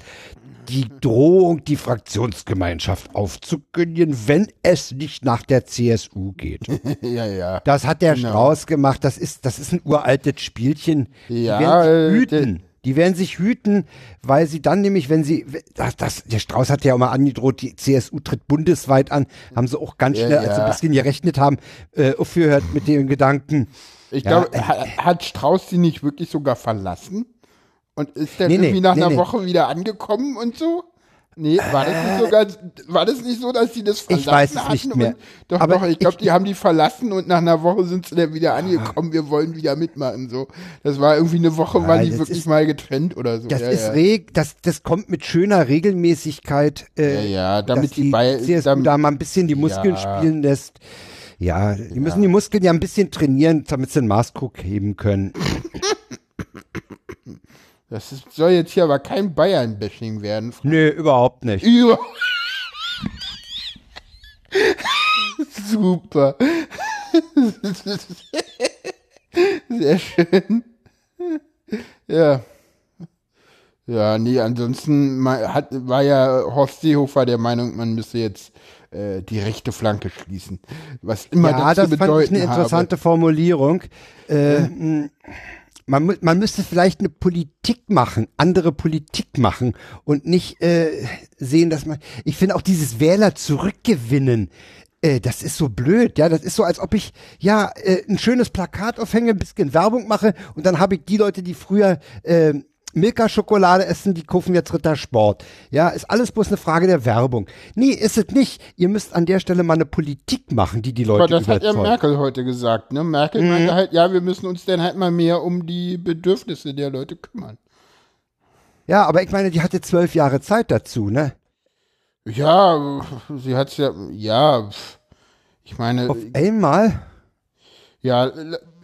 Die Drohung, die Fraktionsgemeinschaft aufzukündigen, wenn es nicht nach der CSU geht. ja, ja. Das hat der Genau. Strauß gemacht. Das ist, das ist ein uraltes Spielchen. Ja, die werden äh, sich hüten. Die werden sich hüten, weil sie dann nämlich, wenn sie, das, das, der Strauß hat ja auch mal angedroht, die CSU tritt bundesweit an, haben sie auch ganz Ja, schnell, als sie ja. ein bisschen gerechnet haben, äh, aufgehört mit dem Gedanken. Ich Ja, glaube, äh, ha- hat Strauß sie nicht wirklich sogar verlassen? Und ist dann Nee, nee, irgendwie nach nee, einer nee. Woche wieder angekommen und so? Nee, war das nicht sogar, war das nicht so, dass sie das verlassen Ich weiß es nicht mehr. Und, doch, Aber doch, ich glaube, die haben die verlassen und nach einer Woche sind sie dann wieder angekommen, wir wollen wieder mitmachen, so. Das war irgendwie eine Woche, Ja, waren die wirklich ist- mal getrennt oder so. Das ja, ist ja. reg, das, das kommt mit schöner Regelmäßigkeit, äh, Ja, ja, damit die die bei- damit- da mal ein bisschen die Muskeln Ja. spielen lässt. Ja, die müssen die Muskeln ja ein bisschen trainieren, damit sie den Maßkrug heben können. Das ist, soll jetzt hier aber kein Bayern-Bashing werden. Nö, überhaupt nicht. Über. Super. Sehr schön. Ja. Ja, nee, ansonsten hat, war ja Horst Seehofer der Meinung, man müsse jetzt äh, die rechte Flanke schließen. Was immer Ja, das das zu fand ich bedeuten eine interessante Formulierung. Äh, mh, man, man müsste vielleicht eine Politik machen, andere Politik machen und nicht äh, sehen, dass man. Ich finde auch dieses Wähler zurückgewinnen. Äh, das ist so blöd, ja. Das ist so, als ob ich ja äh, ein schönes Plakat aufhänge, ein bisschen Werbung mache und dann habe ich die Leute, die früher äh, Milka-Schokolade essen, die kaufen jetzt Rittersport. Ja, ist alles bloß eine Frage der Werbung. Nee, ist es nicht. Ihr müsst an der Stelle mal eine Politik machen, die die Leute Aber das hat ja überzeugt. Merkel heute gesagt, ne? Merkel Mhm. meinte halt, ja, wir müssen uns dann halt mal mehr um die Bedürfnisse der Leute kümmern. Ja, aber ich meine, die hatte zwölf Jahre Zeit dazu, ne? Ja, sie hat's ja, ja, ich meine, Auf einmal. ja,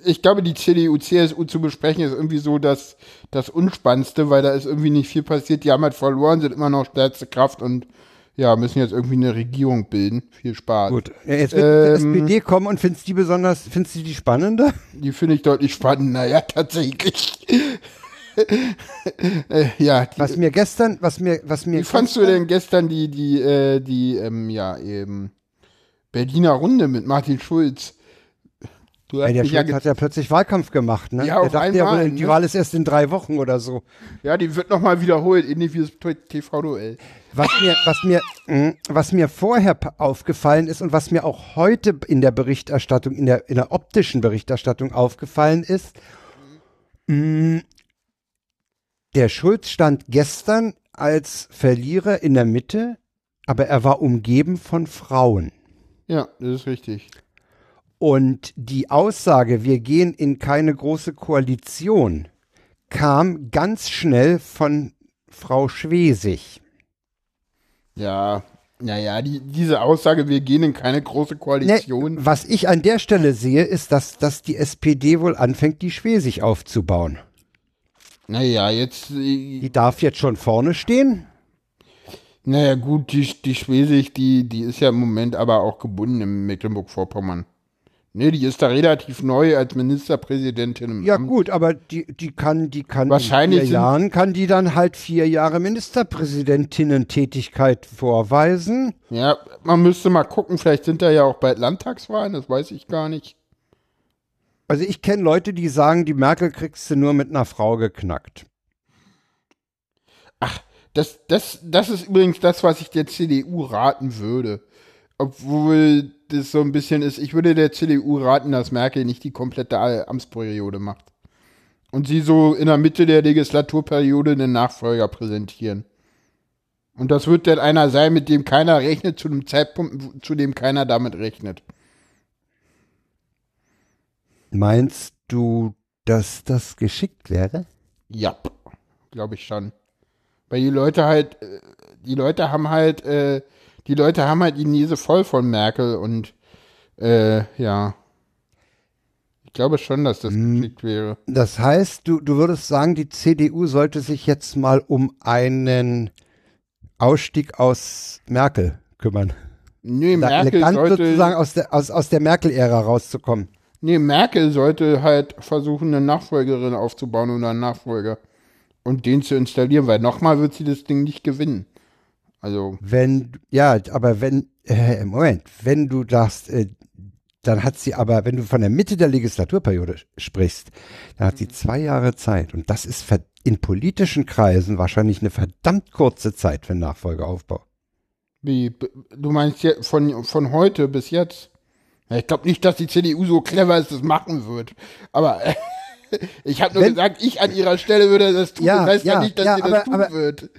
ich glaube, die CDU, CSU zu besprechen ist irgendwie so das, das Unspannendste, weil da ist irgendwie nicht viel passiert. Die haben halt verloren, sind immer noch stärkste Kraft und ja, müssen jetzt irgendwie eine Regierung bilden. Viel Spaß. Gut. Ja, Jetzt wird Ähm, die SPD kommen und findest die besonders, findest du die spannender? Die finde ich deutlich spannender, ja, tatsächlich. äh, ja, die, Was mir gestern, was mir, was mir. Wie fandst du denn gestern die, die, äh, die, ähm, ja, eben Berliner Runde mit Martin Schulz? Du der mich ja, Schulz ge- hat ja plötzlich Wahlkampf gemacht, ne? Ja, der auf dachte ja einmal, wohl, die ne? Wahl ist erst in drei Wochen oder so. ja, die wird nochmal wiederholt, ähnlich wie das TV-Duell. Was mir, was mir, mh, was mir vorher aufgefallen ist und was mir auch heute in der Berichterstattung, in der, in der optischen Berichterstattung aufgefallen ist, mh, der Schulz stand gestern als Verlierer in der Mitte, aber er war umgeben von Frauen. Ja, das ist richtig. Und die Aussage, wir gehen in keine große Koalition, kam ganz schnell von Frau Schwesig. Ja, naja, die, diese Aussage, wir gehen in keine große Koalition. Ne, was ich an der Stelle sehe, ist, dass, dass die SPD wohl anfängt, die Schwesig aufzubauen. Naja, jetzt. äh, Die darf jetzt schon vorne stehen. Naja, gut, die, die Schwesig, die, die ist ja im Moment aber auch gebunden in Mecklenburg-Vorpommern. Ne, die ist da relativ neu als Ministerpräsidentin im Ja Amt. gut, aber die, die kann, die kann Wahrscheinlich in vier Jahren kann die dann halt vier Jahre Ministerpräsidentinnen-Tätigkeit vorweisen. Ja, man müsste mal gucken, vielleicht sind da ja auch bald Landtagswahlen, das weiß ich gar nicht. Also ich kenne Leute, die sagen, die Merkel kriegst du nur mit einer Frau geknackt. Das, das, das ist übrigens das, was ich der CDU raten würde. Obwohl das so ein bisschen ist, ich würde der CDU raten, dass Merkel nicht die komplette Amtsperiode macht. Und sie so in der Mitte der Legislaturperiode einen Nachfolger präsentieren. Und das wird dann einer sein, mit dem keiner rechnet, zu einem Zeitpunkt, zu dem keiner damit rechnet. Meinst du, dass das geschickt wäre? Ja, glaube ich schon. Weil die Leute halt, äh, die Leute haben halt, äh, die Leute haben halt die Nase voll von Merkel und äh, ja. Ich glaube schon, dass das geschickt wäre. Das heißt, du, du würdest sagen, die CDU sollte sich jetzt mal um einen Ausstieg aus Merkel kümmern. Nee, Da Merkel sollte, sozusagen aus der, aus, aus der Merkel-Ära rauszukommen. nee, Merkel sollte halt versuchen, eine Nachfolgerin aufzubauen oder einen Nachfolger und den zu installieren, weil nochmal wird sie das Ding nicht gewinnen. Also, Wenn, ja, aber wenn, äh, Moment, wenn du sagst, äh, dann hat sie aber, wenn du von der Mitte der Legislaturperiode sprichst, dann hat sie zwei Jahre Zeit. Und das ist in politischen Kreisen wahrscheinlich eine verdammt kurze Zeit für Nachfolgeaufbau. wie, du meinst ja von, von heute bis jetzt? Ich glaube nicht, dass die CDU so clever ist, das machen wird. Aber ich habe nur Wenn- gesagt, ich an ihrer Stelle würde das tun. Ja, das heißt ja, ja, nicht, dass ja, sie das aber- tun aber- wird.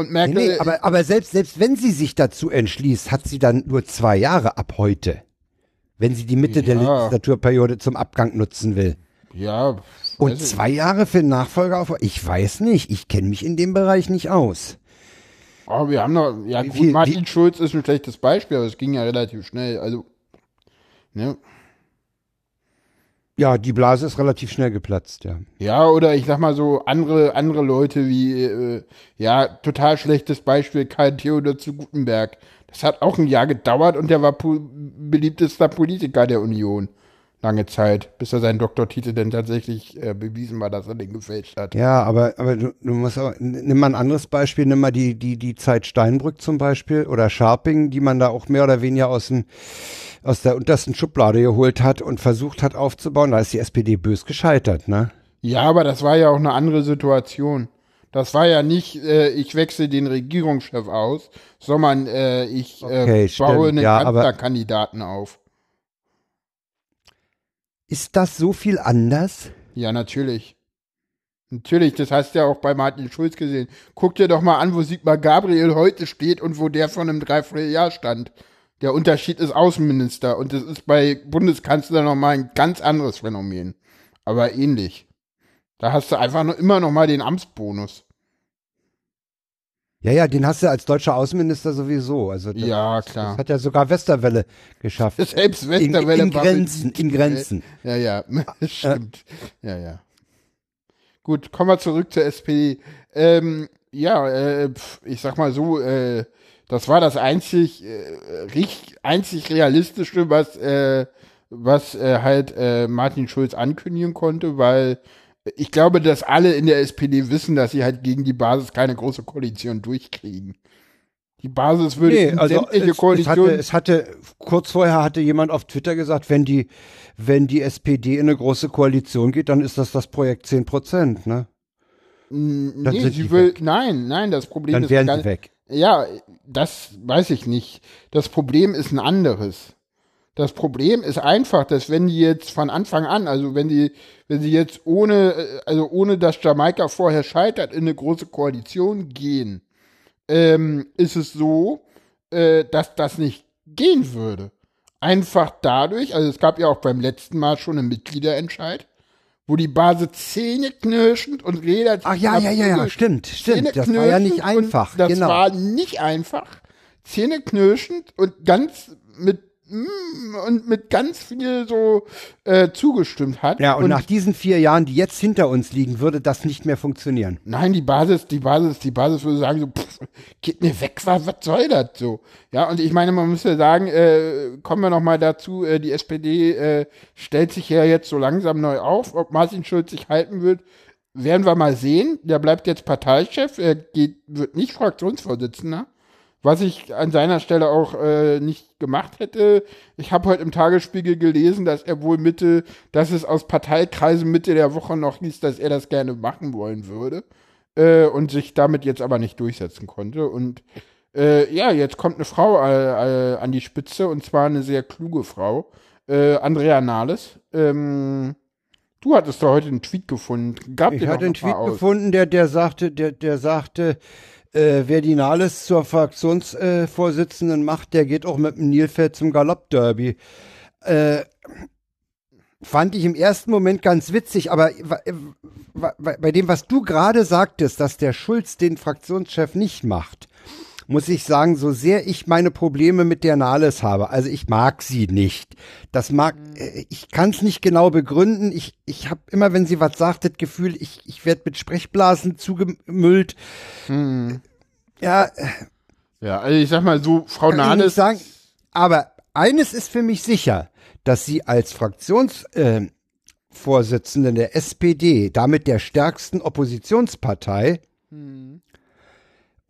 Und Nee, Merkel, nee, aber, aber selbst, selbst wenn sie sich dazu entschließt, hat sie dann nur zwei Jahre ab heute. Wenn sie die Mitte der Ja. Legislaturperiode zum Abgang nutzen will. ja, Und zwei Jahre für den Nachfolgeaufbau? Ich weiß nicht. Ich kenne mich in dem Bereich nicht aus. Oh, wir haben noch, ja gut, Martin wie- Schulz ist ein schlechtes Beispiel, aber es ging ja relativ schnell. Also, ne? Ja, die Blase ist relativ schnell geplatzt, ja. Ja, oder ich sag mal so, andere, andere Leute wie, äh, ja, total schlechtes Beispiel, Karl Theodor zu Gutenberg. Das hat auch ein Jahr gedauert und der war po beliebtester Politiker der Union. Lange Zeit, bis er seinen Doktortitel dann tatsächlich äh, bewiesen war, dass er den gefälscht hat. Ja, aber, aber du, du musst auch, nimm mal ein anderes Beispiel, nimm mal die, die, die Zeit Steinbrück zum Beispiel oder Scharping, die man da auch mehr oder weniger aus dem, aus der untersten Schublade geholt hat und versucht hat aufzubauen. Da ist die SPD bös gescheitert, ne? Ja, aber das war ja auch eine andere Situation. Das war ja nicht, äh, ich wechsle den Regierungschef aus, sondern äh, ich äh, Okay, baue stimmt, einen ja, aber- Kanzlerkandidaten auf. Ist das so viel anders? Ja, natürlich. Natürlich, das hast du ja auch bei Martin Schulz gesehen. Guck dir doch mal an, wo Sigmar Gabriel heute steht und wo der vor einem Dreivierteljahr stand. Der Unterschied ist Außenminister und das ist bei Bundeskanzler nochmal ein ganz anderes Phänomen. Aber ähnlich. Da hast du einfach nur immer noch mal den Amtsbonus. Ja, ja, den hast du als deutscher Außenminister sowieso. Also das, Ja, klar. das hat ja sogar Westerwelle geschafft. Selbst In, Westerwelle in war Grenzen, in Grenzen. Ja, ja, das stimmt. Ja, ja. Gut, kommen wir zurück zur SPD. Ähm, ja, äh, ich sag mal so, äh, das war das einzig, äh, richtig, einzig realistische, was, äh, was äh, halt äh, Martin Schulz ankündigen konnte, weil ich glaube, dass alle in der SPD wissen, dass sie halt gegen die Basis keine große Koalition durchkriegen. Die Basis würde Nee, also sämtliche es, es, Koalitionen hatte, es hatte, kurz vorher hatte jemand auf Twitter gesagt, wenn die, wenn die SPD in eine große Koalition geht, dann ist das das Projekt 10 Prozent, ne? N- Dann nee, sie will, weg. nein, nein, das Problem Dann ist wären gar- sie weg. Ja, das weiß ich nicht. Das Problem ist ein anderes. Das Problem ist einfach, dass wenn die jetzt von Anfang an, also wenn die, wenn sie jetzt ohne, äh, also ohne dass Jamaika vorher scheitert, in eine große Koalition gehen, ähm, ist es so, äh, dass das nicht gehen würde. Einfach dadurch, also es gab ja auch beim letzten Mal schon einen Mitgliederentscheid, wo die Basis zähneknirschend und Räder Ach ja, ja, ja, ja, stimmt, stimmt. Das war ja nicht einfach. Das genau. war nicht einfach. Zähneknirschend und ganz mit und mit ganz viel so äh, zugestimmt hat. ja, und, nach diesen vier Jahren, die jetzt hinter uns liegen, würde das nicht mehr funktionieren. Nein, die Basis, die Basis, die Basis würde sagen so, pff, geht mir weg, was, was soll das so? Ja, und ich meine, man muss ja sagen, äh, kommen wir noch mal dazu, äh, die SPD äh, stellt sich ja jetzt so langsam neu auf, ob Martin Schulz sich halten wird, werden wir mal sehen. Der bleibt jetzt Parteichef, er geht, wird nicht Fraktionsvorsitzender. Was ich an seiner Stelle auch äh, nicht gemacht hätte. Ich habe heute im Tagesspiegel gelesen, dass er wohl Mitte, dass es aus Parteikreisen Mitte der Woche noch hieß, dass er das gerne machen wollen würde äh, und sich damit jetzt aber nicht durchsetzen konnte. Und äh, ja, jetzt kommt eine Frau äh, äh, an die Spitze und zwar eine sehr kluge Frau, äh, Andrea Nahles. Ähm, du hattest da heute einen Tweet gefunden. Gab Ich hatte einen Tweet gefunden, der, der sagte, der, der sagte, äh, wer die Nahles zur Fraktionsvorsitzenden äh, macht, der geht auch mit dem Nilpferd zum Galoppderby. Äh, fand ich im ersten Moment ganz witzig, aber wa- bei dem, was du gerade sagtest, dass der Schulz den Fraktionschef nicht macht, muss ich sagen, so sehr ich meine Probleme mit der Nahles habe, also ich mag sie nicht. Das mag, äh, ich kann es nicht genau begründen. Ich, ich habe immer, wenn sie was sagt, das Gefühl, ich, ich werde mit Sprechblasen zugemüllt. Ja, äh, Ja, also ich sag mal so, Frau Nahles. sagen. Aber eines ist für mich sicher, dass sie als Fraktionsvorsitzende äh, Vorsitzende der SPD, damit der stärksten Oppositionspartei,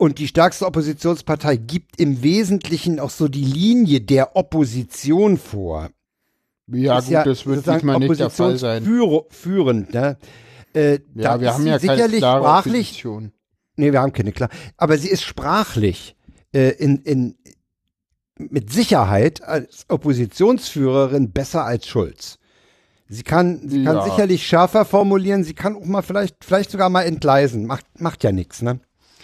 und die stärkste Oppositionspartei gibt im Wesentlichen auch so die Linie der Opposition vor. Ja, Ist gut, das wird diesmal nicht der Fall sein. Führend, ne? Äh, Ja, da wir haben ja keine sicherlich klare sprachlich Opposition. Nee, wir haben keine, klar. Aber sie ist sprachlich äh, in, in, mit Sicherheit als Oppositionsführerin besser als Schulz. Sie kann, sie kann Ja. sicherlich schärfer formulieren, sie kann auch mal vielleicht, vielleicht sogar mal entgleisen. Macht, macht ja nichts, ne?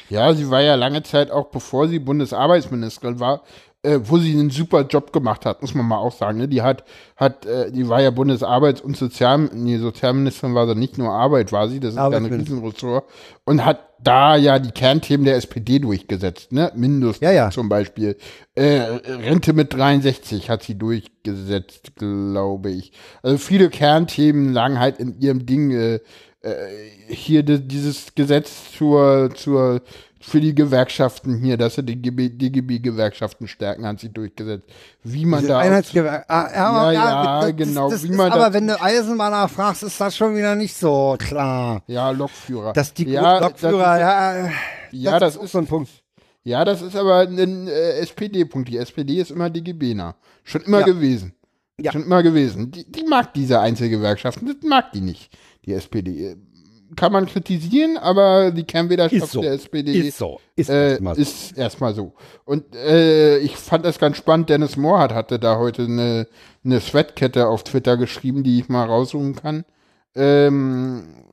Ja, sie war ja lange Zeit auch, bevor sie Bundesarbeitsministerin war, äh, wo sie einen super Job gemacht hat, muss man mal auch sagen. Ne? Die hat, hat, äh, die war ja Bundesarbeits- und Sozial, nee, Sozialministerin war sie nicht nur Arbeit, war sie, das ist ja ein. Riesenressort. Und hat da ja die Kernthemen der SPD durchgesetzt, ne? Mindest Ja, ja. zum Beispiel. Äh, Rente mit 63 hat sie durchgesetzt, glaube ich. Also viele Kernthemen lagen halt in ihrem Ding, äh, hier di- dieses Gesetz zur, zur, für die Gewerkschaften hier, dass sie die DGB, DGB-Gewerkschaften stärken, hat sie durchgesetzt. Wie man Diese da. Einheitsgewer ah, ja, Ja, ja, das, genau, Das wie ist, man aber das- wenn du Eisenbahner fragst, ist das schon wieder nicht so klar. ja, Lokführer. Dass die ja, Lokführer, das ist, ja, Ja, das auch ist- so ein Punkt. ja, das ist aber ein äh, SPD-Punkt. Die SPD ist immer DGB-nah. Schon immer Ja. gewesen. Ja. Schon immer gewesen. Die, die mag diese Einzelgewerkschaften, das mag die nicht, die SPD. Kann man kritisieren, aber die Ist so. der SPD Ist so. Ist äh, erstmal so. ist erstmal so. Und äh, ich fand das ganz spannend. Dennis Mohrhardt hatte da heute eine, eine Threadkette auf Twitter geschrieben, die ich mal raussuchen kann. Ähm,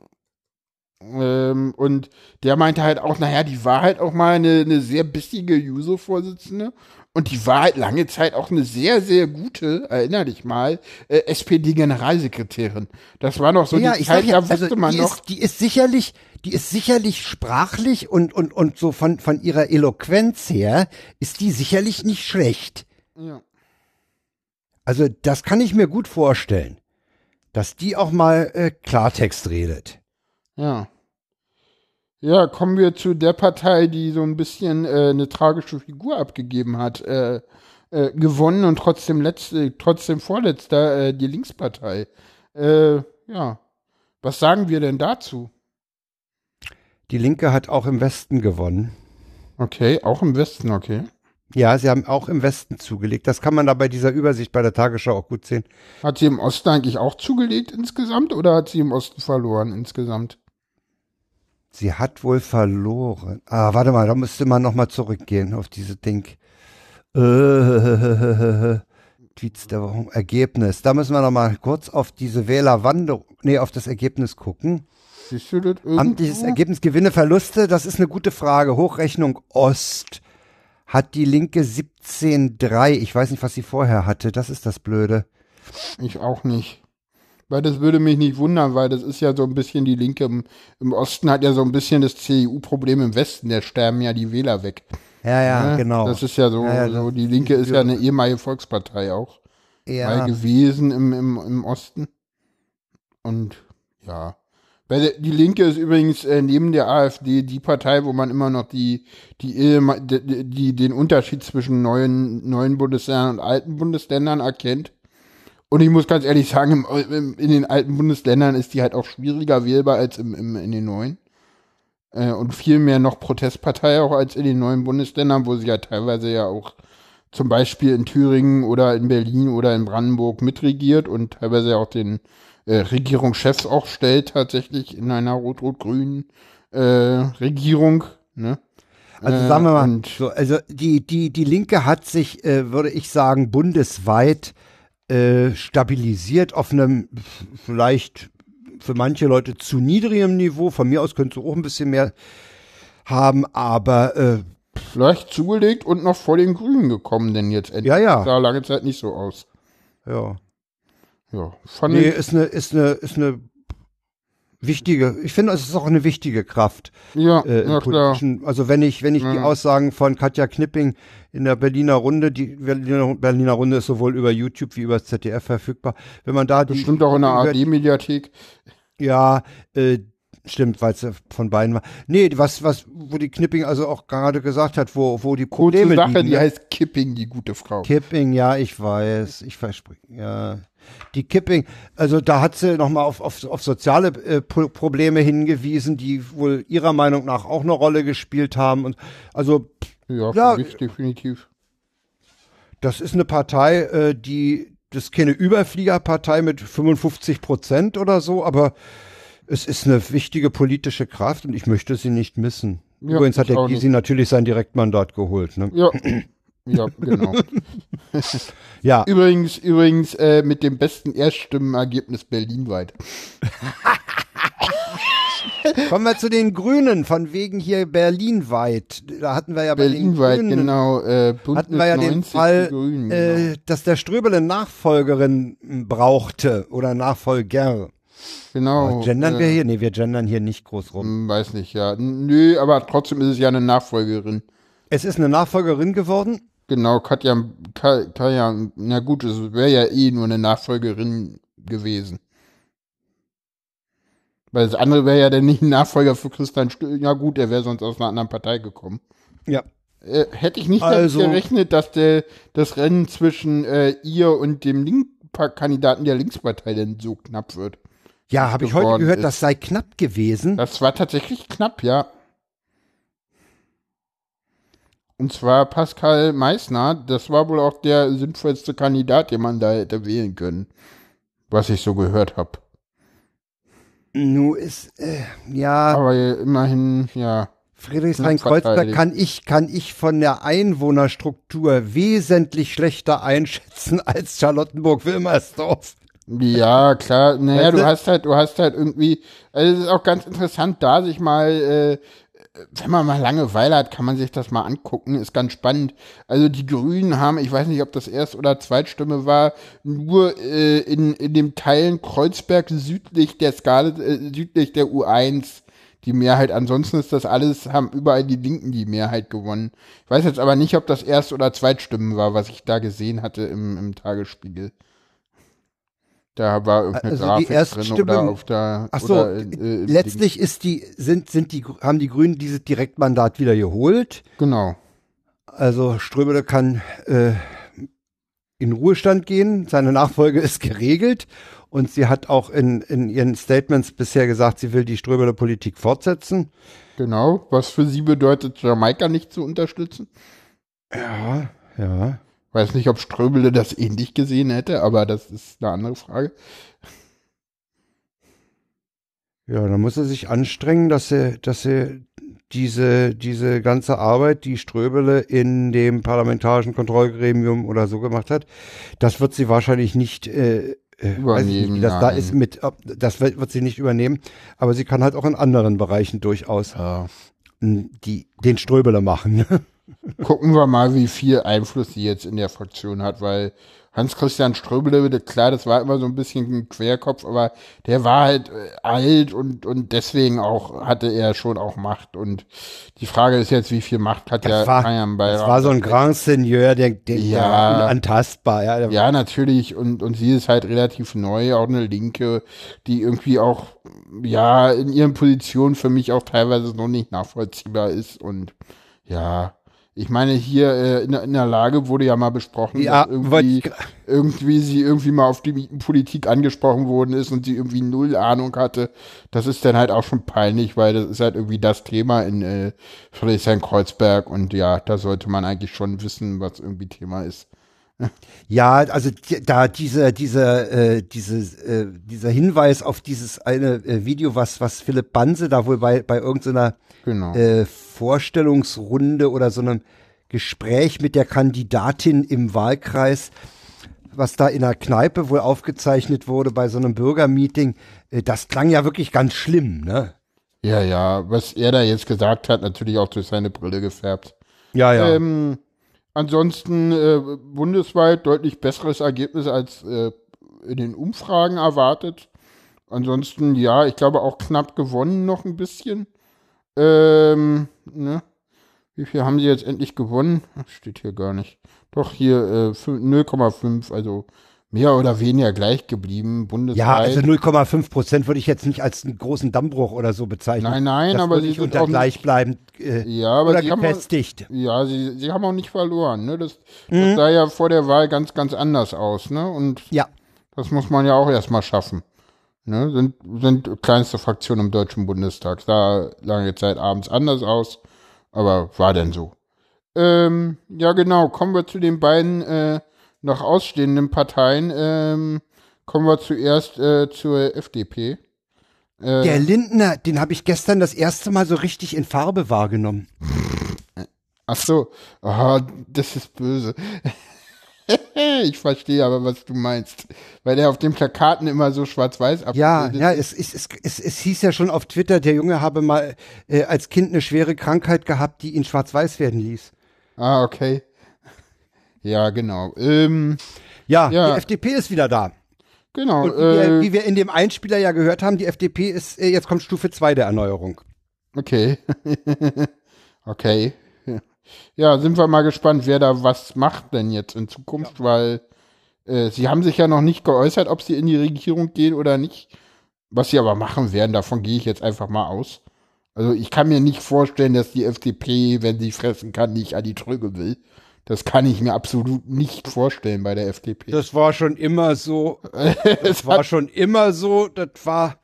ähm, und der meinte halt auch, naja, die war halt auch mal eine, eine sehr bissige Juso-Vorsitzende. Und die war halt lange Zeit auch eine sehr, sehr gute, erinner dich mal, äh, SPD-Generalsekretärin. Das war noch so ja, die Zeit, ja, da also wusste man die noch. ist, die ist sicherlich, die ist sicherlich sprachlich und und und so von von ihrer Eloquenz her ist die sicherlich nicht schlecht. Ja. Also das kann ich mir gut vorstellen, dass die auch mal äh, Klartext redet. Ja. Ja, kommen wir zu der Partei, die so ein bisschen äh, eine tragische Figur abgegeben hat. Äh, äh, gewonnen und trotzdem letzte, trotzdem vorletzter, äh, die Linkspartei. Äh, ja. Was sagen wir denn dazu? Die Linke hat auch im Westen gewonnen. Okay, auch im Westen, okay. Ja, sie haben auch im Westen zugelegt. Das kann man da bei dieser Übersicht bei der Tagesschau auch gut sehen. Hat sie im Osten eigentlich auch zugelegt insgesamt oder hat sie im Osten verloren insgesamt? Sie hat wohl verloren. Ah, warte mal, da müsste man noch mal zurückgehen auf diese Ding. Äh, Tweets der Woche. Ergebnis. Da müssen wir noch mal kurz auf diese Wählerwanderung, nee, auf das Ergebnis gucken. Siehst du das irgendwo? Amtliches Ergebnis, Gewinne, Verluste, das ist eine gute Frage. Hochrechnung Ost hat die Linke 17,3. Ich weiß nicht, was sie vorher hatte. Das ist das Blöde. Ich auch nicht. Weil das würde mich nicht wundern, weil das ist ja so ein bisschen die Linke im, im Osten hat ja so ein bisschen das CDU-Problem im Westen. Da sterben ja die Wähler weg. Ja, ja, Ne? genau. Das ist ja so, Ja, ja, so die Linke ist ja eine ehemalige Volkspartei auch. ja. Mal gewesen im, im, im Osten. Und ja. Weil die Linke ist übrigens äh, neben der AfD die Partei, wo man immer noch die, die, ehema- die, die den Unterschied zwischen neuen, neuen Bundesländern und alten Bundesländern erkennt. Und ich muss ganz ehrlich sagen, im, im, in den alten Bundesländern ist die halt auch schwieriger wählbar als im, im, in den neuen. Äh, und viel mehr noch Protestpartei auch als in den neuen Bundesländern, wo sie ja teilweise ja auch zum Beispiel in Thüringen oder in Berlin oder in Brandenburg mitregiert und teilweise auch den äh, Regierungschefs auch stellt tatsächlich in einer rot-rot-grünen äh, Regierung. Ne? Also Äh, sagen wir mal, und- so, also die, die, die Linke hat sich, äh, würde ich sagen, bundesweit äh, stabilisiert auf einem vielleicht für manche Leute zu niedrigem Niveau. Von mir aus könnte es auch ein bisschen mehr haben, aber äh, Leicht zugelegt und noch vor den Grünen gekommen, denn jetzt endlich. Ja, ja. Sah lange Zeit nicht so aus. ja. Ja, fand Nee, ich, ist eine, ist eine, ist eine wichtige, ich finde, es ist auch eine wichtige Kraft. ja, äh, ja klar. also wenn ich, wenn ich die Ja. Aussagen von Katja Knipping in der Berliner Runde, die Berliner, Berliner Runde ist sowohl über YouTube wie über das ZDF verfügbar, wenn man da die, Bestimmt auch in der ARD-Mediathek. ja, äh, stimmt, weil es von beiden war. Nee, was, was, wo die Knipping also auch gerade gesagt hat, wo, wo die Kurze Probleme Sache, liegen, die ne? heißt Kipping, die gute Frau. Kipping, ja, ich weiß, ich verspreche, ja. Die Kipping, also da hat sie nochmal auf, auf, auf soziale äh, Pro Probleme hingewiesen, die wohl ihrer Meinung nach auch eine Rolle gespielt haben. Und also ja, ja, mich definitiv. das ist eine Partei, äh, die, das ist keine Überfliegerpartei mit 55 Prozent oder so, aber es ist eine wichtige politische Kraft und ich möchte sie nicht missen. Ja, Übrigens hat der Gysi natürlich sein Direktmandat geholt. Ne? Ja, ja, genau. Ja, Übrigens, übrigens äh, mit dem besten Erststimmenergebnis berlinweit. kommen wir zu den Grünen, von wegen hier berlinweit. Da hatten wir ja bei den Berlinweit, Grünen, genau. Äh, hatten wir ja 90 den Fall, Grünen, äh, genau. dass der Ströbele Nachfolgerin brauchte oder Nachfolger. genau Oh, gendern äh, wir hier? Nee, wir gendern hier nicht groß rum. hm, Weiß nicht, ja. Nö, aber trotzdem ist es ja eine Nachfolgerin. Es ist eine Nachfolgerin geworden. Genau, Katja, Ka- Katja, na gut, es wäre ja eh nur eine Nachfolgerin gewesen. Weil das andere wäre ja dann nicht ein Nachfolger für Christian Stö Ja gut, er wäre sonst aus einer anderen Partei gekommen. Ja. Äh, hätte ich nicht Also- damit gerechnet, dass der, das Rennen zwischen äh, ihr und dem Link-Kandidaten der Linkspartei denn so knapp wird. Ja, habe ich heute gehört, ist. das sei knapp gewesen. Das war tatsächlich knapp, ja. Und zwar Pascal Meissner, das war wohl auch der sinnvollste Kandidat, den man da hätte wählen können. Was ich so gehört habe. Nu ist, äh, ja, Aber immerhin, ja. Friedrichshain-Kreuzberg kann ich, kann ich von der Einwohnerstruktur wesentlich schlechter einschätzen als Charlottenburg-Wilmersdorf. Ja, klar. Naja, Weißt du du? hast halt, du hast halt irgendwie, also es ist auch ganz interessant, da sich mal, äh, wenn man mal Langeweile hat, kann man sich das mal angucken, ist ganz spannend. Also die Grünen haben, ich weiß nicht, ob das Erst- oder Zweitstimme war, nur äh, in, in dem Teilen Kreuzberg südlich der Skala, äh, südlich der U1 die Mehrheit. Ansonsten ist das alles, haben überall die Linken die Mehrheit gewonnen. Ich weiß jetzt aber nicht, ob das Erst- oder Zweitstimmen war, was ich da gesehen hatte im, im Tagesspiegel. Da war irgendeine Also die Grafik drin oder auf der. Ach so, oder, äh, letztlich ist die, sind, sind die, haben die Grünen dieses Direktmandat wieder geholt. Ding. Genau. Also Ströbele kann äh, in Ruhestand gehen, seine Nachfolge ist geregelt und sie hat auch in, in ihren Statements bisher gesagt, sie will die Ströbele-Politik fortsetzen. Genau. Was für sie bedeutet, Jamaika nicht zu unterstützen. Ja, ja. Weiß nicht, ob Ströbele das ähnlich gesehen hätte, aber das ist eine andere Frage. Ja, dann muss er sich anstrengen, dass er, dass er diese, diese ganze Arbeit, die Ströbele in dem parlamentarischen Kontrollgremium oder so gemacht hat, das wird sie wahrscheinlich nicht äh, äh, Übernehmen, nicht, das da ist mit, das wird, wird sie nicht übernehmen, aber sie kann halt auch in anderen Bereichen durchaus Ja. die, den Ströbele machen. Gucken wir mal, wie viel Einfluss sie jetzt in der Fraktion hat, weil Hans-Christian Ströbele, klar, das war immer so ein bisschen ein Querkopf, aber der war halt äh, alt und, und deswegen auch hatte er schon auch Macht. Und die Frage ist jetzt, wie viel Macht hat der Das war, Bayern bei das war so ein Grand Seigneur, der, der, Ja. der unantastbar, ja. Der, Ja, natürlich. Und, und sie ist halt relativ neu, auch eine Linke, die irgendwie auch, ja, in ihren Positionen für mich auch teilweise noch nicht nachvollziehbar ist. Und ja, ich meine, hier äh, in, der- in der Lage wurde ja mal besprochen, Ja, dass irgendwie, irgendwie sie irgendwie mal auf die Politik angesprochen worden ist und sie irgendwie null Ahnung hatte. Das ist dann halt auch schon peinlich, weil das ist halt irgendwie das Thema in äh, Friedrichshain-Kreuzberg. Und ja, da sollte man eigentlich schon wissen, was irgendwie Thema ist. Ja, also da dieser dieser äh, dieses äh, dieser Hinweis auf dieses eine äh, Video, was was Philipp Banse da wohl bei bei irgendeiner Genau. äh, Vorstellungsrunde oder so einem Gespräch mit der Kandidatin im Wahlkreis, was da in einer Kneipe wohl aufgezeichnet wurde bei so einem Bürgermeeting, äh, das klang ja wirklich ganz schlimm, ne? Ja, ja, was er da jetzt gesagt hat, natürlich auch durch seine Brille gefärbt. Ja, ja. Ähm, ansonsten äh, bundesweit deutlich besseres Ergebnis als äh, in den Umfragen erwartet. Ansonsten, ja, ich glaube auch knapp gewonnen noch ein bisschen. Ähm, ne? Wie viel haben sie jetzt endlich gewonnen? Ach, Steht hier gar nicht. Doch hier äh, fün- 0,5, also mehr oder weniger gleich geblieben, bundesweit. ja, also 0,5 Prozent würde ich jetzt nicht als einen großen Dammbruch oder so bezeichnen. Nein, nein, das aber sie sind auch gleichbleibend äh, Ja, aber oder sie haben auch- gefestigt. Ja, sie, sie haben auch nicht verloren, ne? Das, Mhm. das sah ja vor der Wahl ganz, ganz anders aus, ne? Und Ja. das muss man ja auch erstmal schaffen. Ne? Sind, sind kleinste Fraktion im Deutschen Bundestag. Sah lange Zeit abends anders aus, aber war denn so. Ähm, ja, genau. Kommen wir zu den beiden äh, noch ausstehenden Parteien. Ähm, kommen wir zuerst äh, zur FDP. Äh, Der Lindner, den habe ich gestern das erste Mal so richtig in Farbe wahrgenommen. Ach so, ah, das ist böse. ich verstehe aber, was du meinst. Weil er auf den Plakaten immer so schwarz-weiß Ja, abgebildet ja, ist. es, es, es, es, es hieß ja schon auf Twitter, der Junge habe mal äh, als Kind eine schwere Krankheit gehabt, die ihn schwarz-weiß werden ließ. Ah, okay. Ja, genau. Ähm, Ja, Ja. die FDP ist wieder da. genau. Und wie, wir, Äh, wie wir in dem Einspieler ja gehört haben, die FDP ist, äh, jetzt kommt Stufe 2 der Erneuerung. okay. okay. Ja, sind wir mal gespannt, wer da was macht denn jetzt in Zukunft, weil äh, sie haben sich ja noch nicht geäußert, ob sie in die Regierung gehen oder nicht. Was sie aber machen werden, davon gehe ich jetzt einfach mal aus. Also ich kann mir nicht vorstellen, dass die FDP, wenn sie fressen kann, nicht an die Trüge will. Das kann ich mir absolut nicht vorstellen bei der FDP. Das war schon immer so. Das war schon immer so. Das war.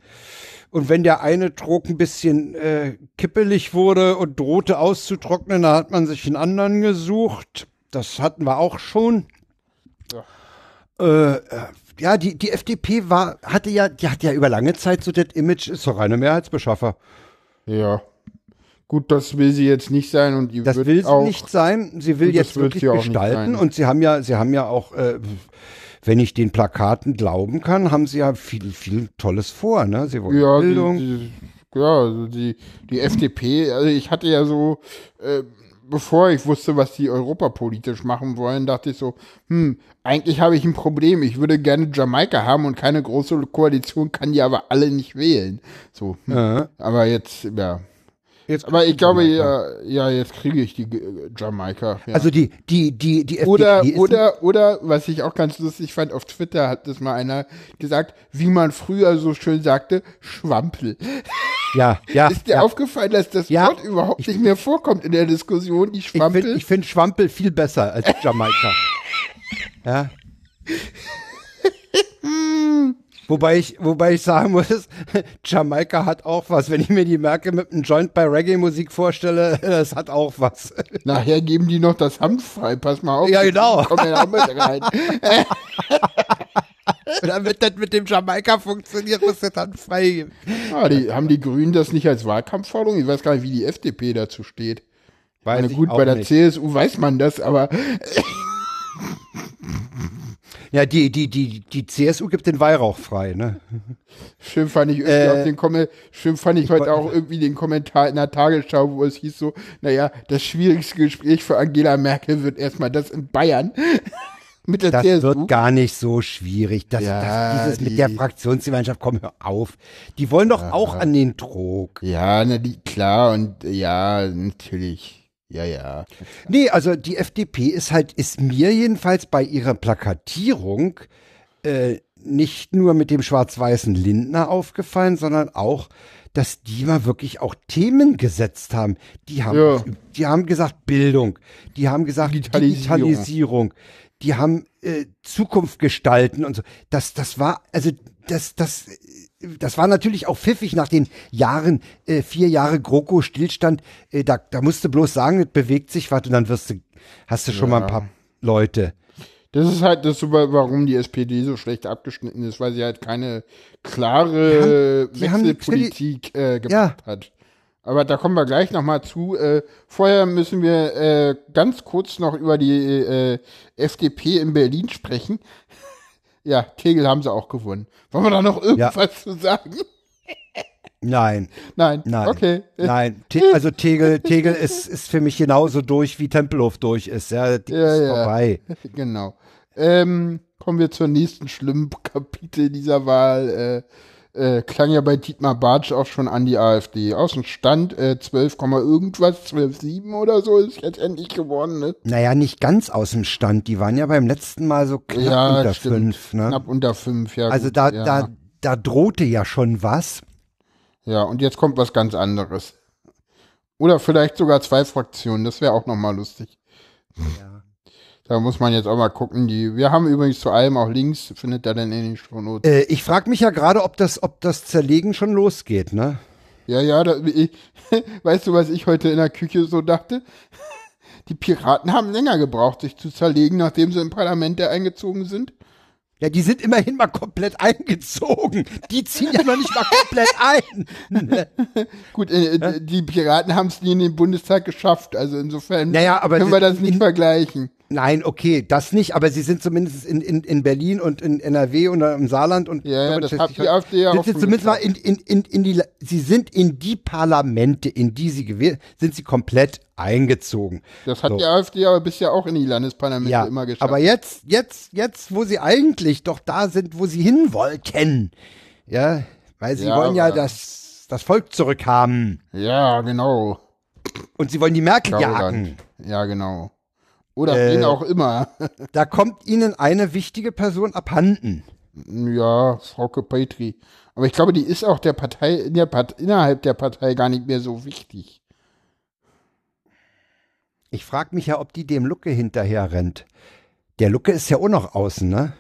Und wenn der eine Trog ein bisschen äh, kippelig wurde und drohte auszutrocknen, dann hat man sich einen anderen gesucht. Das hatten wir auch schon. Äh, äh, ja, die, die FDP war, hatte ja, die hat ja über lange Zeit so das Image, ist doch eine Mehrheitsbeschaffer. ja. Gut, das will sie jetzt nicht sein und die Das will sie auch, nicht sein. Sie will jetzt wirklich gestalten. Und sie haben ja, sie haben ja auch, äh, wenn ich den Plakaten glauben kann, haben sie ja viel, viel Tolles vor. Ne? Sie wollen Ja, Bildung. Die, die, ja, also die, die FDP, also ich hatte ja so, äh, bevor ich wusste, was die europapolitisch machen wollen, dachte ich so, hm, eigentlich habe ich ein Problem. Ich würde gerne Jamaika haben und keine große Koalition kann die aber alle nicht wählen. So, hm. Ja. aber jetzt, ja. Jetzt Aber ich glaube, ja, ja, jetzt kriege ich die Jamaika. Ja. Also die, die, die, die FDP Oder, ist oder, oder, was ich auch ganz lustig fand, auf Twitter hat das mal einer gesagt, wie man früher so schön sagte, Schwampel. ja, ja, Ist dir ja. aufgefallen, dass das Ja. Wort überhaupt nicht mehr vorkommt in der Diskussion, die Ich Schwampel? finde ich find Schwampel viel besser als Jamaika. ja. Wobei ich, wobei ich sagen muss, Jamaika hat auch was. Wenn ich mir die Merke mit einem Joint bei Reggae-Musik vorstelle, das hat auch was. Nachher geben die noch das Hanf frei, pass mal auf. Ja, genau. Komm ja auch mit rein. Damit das mit dem Jamaika funktioniert, muss das dann freigeben. Ah, die, haben die Grünen das nicht als Wahlkampfforderung? Ich weiß gar nicht, wie die FDP dazu steht. Weiß Meine, gut, bei der nicht. CSU weiß man das, aber Ja, die, die, die, die CSU gibt den Weihrauch frei, ne? schön fand ich Äh, den Komme, schön fand ich heute woll- auch irgendwie den Kommentar in der Tagesschau, wo es hieß so, naja, das schwierigste Gespräch für Angela Merkel wird erstmal das in Bayern mit der Das CSU. wird gar nicht so schwierig. Das, Ja, das, dieses die- mit der Fraktionsgemeinschaft, komm, hör auf. Die wollen doch auch an den Trog. ja, na, die, klar, und ja, natürlich. Ja, ja. Nee, also die FDP ist halt, ist mir jedenfalls bei ihrer Plakatierung äh, nicht nur mit dem schwarz-weißen Lindner aufgefallen, sondern auch, dass die mal wirklich auch Themen gesetzt haben. Die haben, Ja. die haben gesagt Bildung, die haben gesagt Digitalisierung. Digitalisierung, die haben äh, Zukunft gestalten und so. Das, das war, also das, das, das war natürlich auch pfiffig nach den Jahren, äh, vier Jahre GroKo-Stillstand. Äh, da, da musst du bloß sagen, es bewegt sich was und dann wirst du, hast du schon mal ein paar Leute. Das ist halt das, warum die SPD so schlecht abgeschnitten ist, weil sie halt keine klare Die haben- die haben Wechselpolitik äh, gemacht hat. Aber da kommen wir gleich nochmal zu. Äh, vorher müssen wir äh, ganz kurz noch über die äh, FDP in Berlin sprechen. Ja, Tegel haben sie auch gewonnen. Wollen wir da noch irgendwas zu sagen? Nein, Nein. nein. Okay. Nein, Te also Tegel, Tegel ist, ist für mich genauso durch, wie Tempelhof durch ist. Ja, die Ja, ist ja. vorbei. Genau. Ähm, kommen wir zur nächsten schlimmen Kapitel dieser Wahl. Äh, äh, klang ja bei Dietmar Bartsch auch schon an die AfD. Außenstand äh, 12, Komma irgendwas, 12,7 oder so ist jetzt endlich geworden. Ne? Naja, nicht ganz aus dem Stand. Die waren ja beim letzten Mal so knapp Ja, unter stimmt. fünf. Ne? Knapp unter 5, ja. also gut, da, ja. da, da drohte ja schon was. Ja, und jetzt kommt was ganz anderes. Oder vielleicht sogar zwei Fraktionen, das wäre auch nochmal lustig. Da muss man jetzt auch mal gucken. Die, wir haben übrigens zu allem auch Links, findet ihr denn in den Shownotes. Äh, ich frage mich ja gerade, ob das, ob das Zerlegen schon losgeht, ne? Ja, ja, da, ich, weißt du, was ich heute in der Küche so dachte? Die Piraten haben länger gebraucht, sich zu zerlegen, nachdem sie im Parlament eingezogen sind. Ja, die sind immerhin mal komplett eingezogen. Die ziehen ja noch nicht mal komplett ein. Gut, äh, die Piraten haben es nie in den Bundestag geschafft, also insofern Naja, aber können wir das nicht in- vergleichen. Nein, okay, das nicht, aber sie sind zumindest in, in, in Berlin und in NRW und im Saarland und Ja, ja, das hat die AfD ja sind auch sie zumindest mal in, in, in, in die, sie sind in die Parlamente, in die sie gewählt, sind sie komplett eingezogen. Das hat So. die AfD aber bisher auch in die Landesparlamente Ja, immer geschafft. aber jetzt, jetzt, jetzt, wo sie eigentlich doch da sind, wo sie hin wollten, ja, weil sie Ja, wollen ja das, das Volk zurückhaben ja, genau. und sie wollen die Merkel Gauland. jagen. Ja, genau. Oder Äh, wen auch immer. Da kommt ihnen eine wichtige Person abhanden. ja, Frauke Petri. Aber ich glaube, die ist auch der Partei, in der Part, innerhalb der Partei gar nicht mehr so wichtig. Ich frage mich ja, ob die dem Lucke hinterher rennt. Der Lucke ist ja auch noch außen, ne?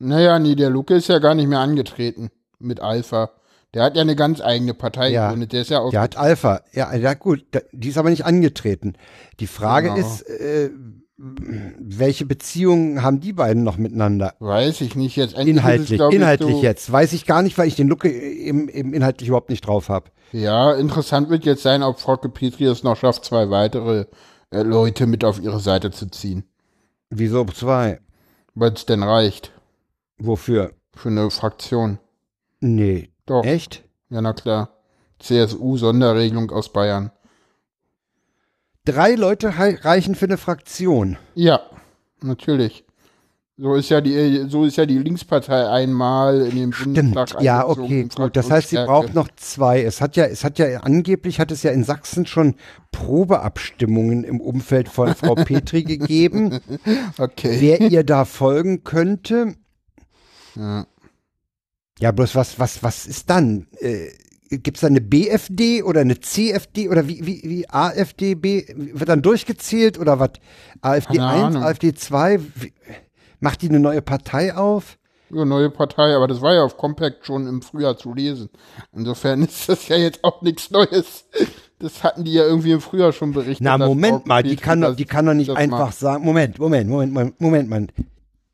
Naja, nee, der Luke ist ja gar nicht mehr angetreten mit Alpha. Der hat ja eine ganz eigene Partei Ja. gegründet. Der ist ja auch. Der hat Alpha. Ja, ja gut, die ist aber nicht angetreten. Die Frage Genau. ist, äh, welche Beziehungen haben die beiden noch miteinander? Weiß ich nicht jetzt. Endlich ist es, Inhaltlich, inhaltlich so, jetzt. Weiß ich gar nicht, weil ich den Lucke eben, eben inhaltlich überhaupt nicht drauf habe. Ja, interessant wird jetzt sein, ob Frauke Petri es noch schafft, zwei weitere äh, Leute mit auf ihre Seite zu ziehen. Wieso zwei? Weil es denn reicht Wofür? für eine Fraktion. Nee. Doch. Echt? Ja, na klar. CSU-Sonderregelung aus Bayern. Drei Leute reichen für eine Fraktion. Ja, natürlich. So ist ja die, so ist ja die Linkspartei einmal in den Stimmt. Bundestag Ja, okay, gut. Das heißt, sie braucht noch zwei. Es hat ja, es hat ja angeblich hat es ja in Sachsen schon Probeabstimmungen im Umfeld von Frau Petri gegeben, Okay. wer ihr da folgen könnte. Ja. Ja, bloß was, was, was ist dann? Äh, Gibt es da eine BFD oder eine CFD oder wie, wie, wie AfD, B, wird dann durchgezählt oder was? AfD Keine 1, Ahnung. AfD 2? Wie, macht die eine neue Partei auf? Ja, neue Partei, aber das war ja auf Compact schon im Frühjahr zu lesen. Insofern ist das ja jetzt auch nichts Neues. Das hatten die ja irgendwie im Frühjahr schon berichtet. Na, Moment mal, die kann, doch, die kann doch nicht einfach macht. sagen, Moment, Moment, Moment, Moment, Moment,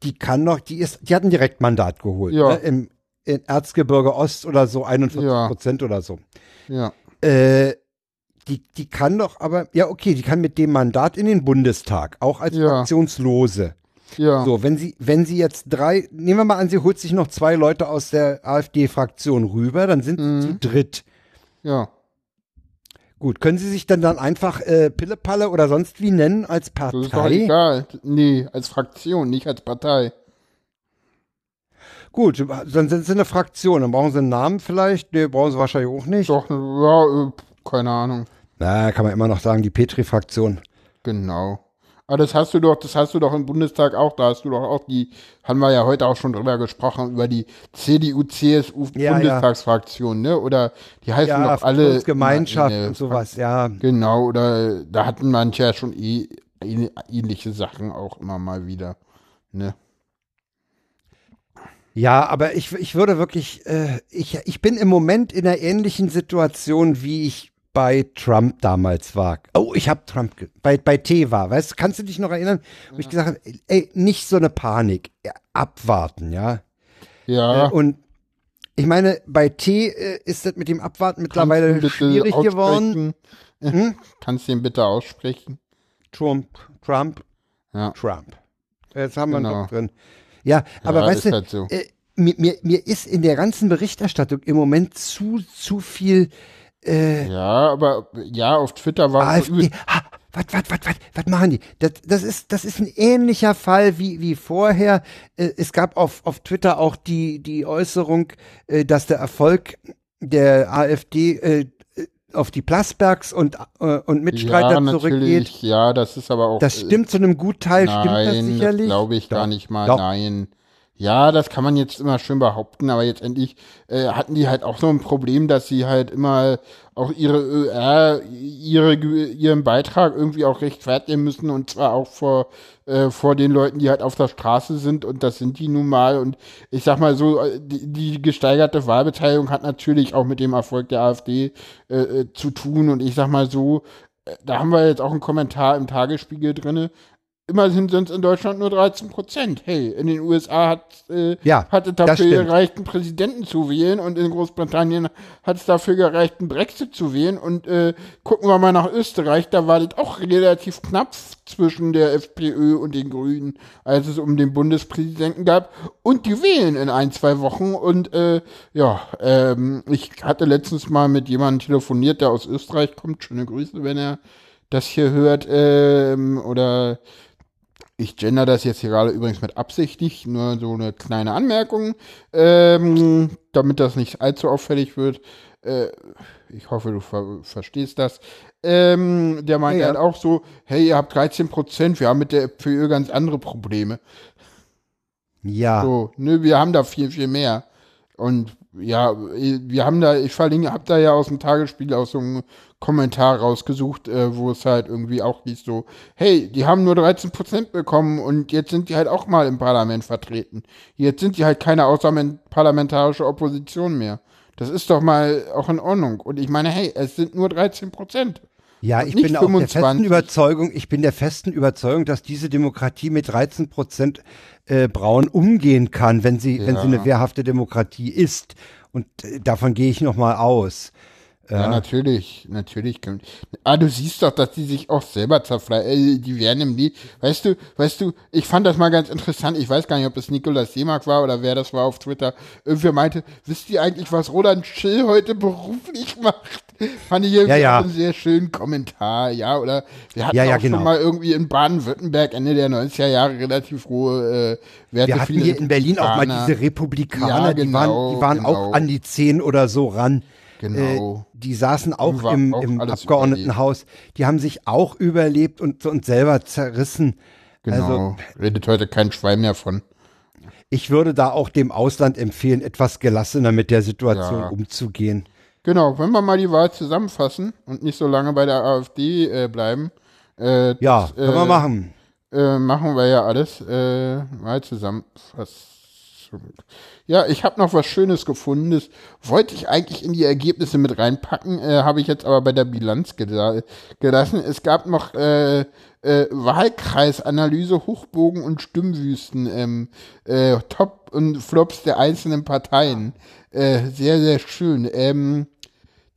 die kann doch, die ist, die hat ein Direktmandat geholt. Ja. Ne? Im, in Erzgebirge Ost oder so, 41 Ja. Prozent oder so. Ja. Äh, die, die kann doch aber, ja, okay, die kann mit dem Mandat in den Bundestag, auch als Ja. Fraktionslose. Ja. So, wenn sie, wenn sie jetzt drei, nehmen wir mal an, sie holt sich noch zwei Leute aus der AfD-Fraktion rüber, dann sind Mhm. sie zu dritt. Ja. Gut, können sie sich dann dann einfach äh, Pillepalle oder sonst wie nennen als Das ist doch Partei? egal. Nee, als Fraktion, nicht als Partei. Gut, dann sind sie eine Fraktion, dann brauchen sie einen Namen vielleicht, nee, brauchen sie wahrscheinlich auch nicht. Doch, ja, äh, keine Ahnung. Na, kann man immer noch sagen, die Petri-Fraktion. Genau. Aber das hast du doch, das hast du doch im Bundestag auch, da hast du doch auch die, haben wir ja heute auch schon drüber gesprochen, über die CDU-CSU Ja, ja. Bundestagsfraktion, ne? Oder die heißen Ja, doch alle. Gemeinschaft und sowas, ja. Genau, oder da hatten manche ja schon eh ähn- ähnliche Sachen auch immer mal wieder. Ne? Ja, aber ich, ich würde wirklich, äh, ich, ich bin im Moment in einer ähnlichen Situation, wie ich bei Trump damals war. Oh, ich habe Trump bei, bei T war. Weißt du, kannst du dich noch erinnern, wo ich gesagt habe, ey, nicht so eine Panik, ja, abwarten, ja. Ja. Äh, und ich meine, bei T äh, ist das mit dem Abwarten mittlerweile schwierig geworden. Hm? Kannst du ihn bitte aussprechen? Trump, Trump, Ja. Trump. Jetzt haben wir Genau. doch drin. Ja, aber Ja, weißt du, halt so. äh, mir, mir, mir ist in der ganzen Berichterstattung im Moment zu, zu viel äh, Ja, aber ja, auf Twitter war AfD. Ha, was, was, was, was, was machen die? Das, das, ist, das ist ein ähnlicher Fall wie, wie vorher. Äh, es gab auf, auf Twitter auch die, die Äußerung, äh, dass der Erfolg der AfD äh, auf die Plasbergs und, äh, und Mitstreiter ja, zurückgeht. ja, das ist aber auch. Das äh, stimmt zu einem Gutteil, stimmt das Nein, sicherlich? glaube ich gar Doch. nicht mal. Doch. Nein. Ja, das kann man jetzt immer schön behaupten, aber jetzt endlich äh, hatten die halt auch so ein Problem, dass sie halt immer auch ihre ÖR, ihre, ihren Beitrag irgendwie auch rechtfertigen müssen und zwar auch vor, äh, vor den Leuten, die halt auf der Straße sind und das sind die nun mal und ich sag mal so, äh, die, die gesteigerte Wahlbeteiligung hat natürlich auch mit dem Erfolg der AfD äh, äh, zu tun und ich sag mal so, äh, da haben wir jetzt auch einen Kommentar im Tagesspiegel drinne. Immerhin sind es in Deutschland nur 13 Prozent. Hey, in den USA hat, äh, Ja, hat es dafür gereicht, einen Präsidenten zu wählen und in Großbritannien hat es dafür gereicht, einen Brexit zu wählen. Und äh, gucken wir mal nach Österreich, da war das auch relativ knapp zwischen der FPÖ und den Grünen, als es um den Bundespräsidenten gab. Und die wählen in ein, zwei Wochen. Und äh, ja, ähm, ich hatte letztens mal mit jemandem telefoniert, der aus Österreich kommt. Schöne Grüße, wenn er das hier hört. Ähm, oder ich gender das jetzt hier gerade übrigens mit Absicht nicht, nur so eine kleine Anmerkung, ähm, damit das nicht allzu auffällig wird. Äh, ich hoffe, du ver verstehst das. Ähm, der meint Ja, ja. halt auch so, hey, ihr habt 13 Prozent, wir haben mit der FPÖ ganz andere Probleme. Ja. So, nö, wir haben da viel, viel mehr. Und ja, wir haben da, ich verlinke, hab da ja aus dem Tagesspiegel auch so einen Kommentar rausgesucht, äh, wo es halt irgendwie auch hieß so, hey, die haben nur 13 Prozent bekommen und jetzt sind die halt auch mal im Parlament vertreten. Jetzt sind die halt keine außerparlamentarische Opposition mehr. Das ist doch mal auch in Ordnung. Und ich meine, hey, es sind nur 13 Prozent. Ja, ich bin auch der 25. festen Überzeugung, ich bin der festen Überzeugung, dass diese Demokratie mit 13 Prozent äh, Braun umgehen kann, wenn sie, wenn sie Ja. eine wehrhafte Demokratie ist. Und äh, davon gehe ich noch mal aus. Ja, natürlich, natürlich. können- Ah, du siehst doch, dass die sich auch selber zerfleischen. Äh, die werden im Lied. Weißt du, weißt du, ich fand das mal ganz interessant. Ich weiß gar nicht, ob das Nikolaus Seemark war oder wer das war auf Twitter. Irgendwer meinte, wisst ihr eigentlich, was Roland Schill heute beruflich macht? Fand ich irgendwie Ja, ja. einen sehr schönen Kommentar, ja, oder wir hatten Ja, ja, auch genau. schon mal irgendwie in Baden-Württemberg Ende der 90er Jahre relativ hohe äh, Werte. Wir hatten hier in Berlin auch mal diese Republikaner, Ja, die genau, waren, die waren genau. auch an die 10 oder so ran. Genau. Äh, die saßen auch war im, im Abgeordnetenhaus. Die haben sich auch überlebt und, und selber zerrissen. Genau. Also Redet heute kein Schwein mehr von. ich würde da auch dem Ausland empfehlen, etwas gelassener mit der Situation Ja. umzugehen. Genau, wenn wir mal die Wahl zusammenfassen und nicht so lange bei der AfD äh, bleiben. Äh, Ja, das, können wir äh, machen. Äh, machen wir ja alles. Äh, mal Zusammenfassung. Ja, ich habe noch was Schönes gefunden. Das wollte ich eigentlich in die Ergebnisse mit reinpacken, äh, habe ich jetzt aber bei der Bilanz gela gelassen. Es gab noch äh, Äh, Wahlkreisanalyse, Hochbogen und Stimmwüsten, ähm, äh, Top und Flops der einzelnen Parteien. Äh, sehr, sehr schön. Ähm,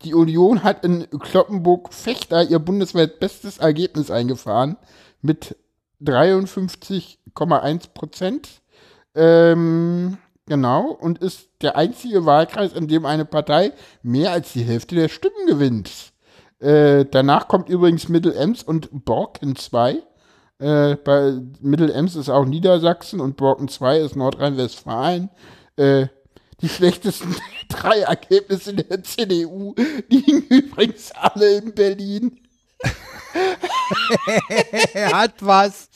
die Union hat in Kloppenburg-Fechter ihr bundesweit bestes Ergebnis eingefahren mit 53,1 Prozent. Ähm, genau, und ist der einzige Wahlkreis, in dem eine Partei mehr als die Hälfte der Stimmen gewinnt. Äh, danach kommt übrigens Mittel-Ems und Borken 2. Äh, bei Mittel-Ems ist auch Niedersachsen und Borken 2 ist Nordrhein-Westfalen. Äh, die schlechtesten drei Ergebnisse der CDU liegen übrigens alle in Berlin. er hat was.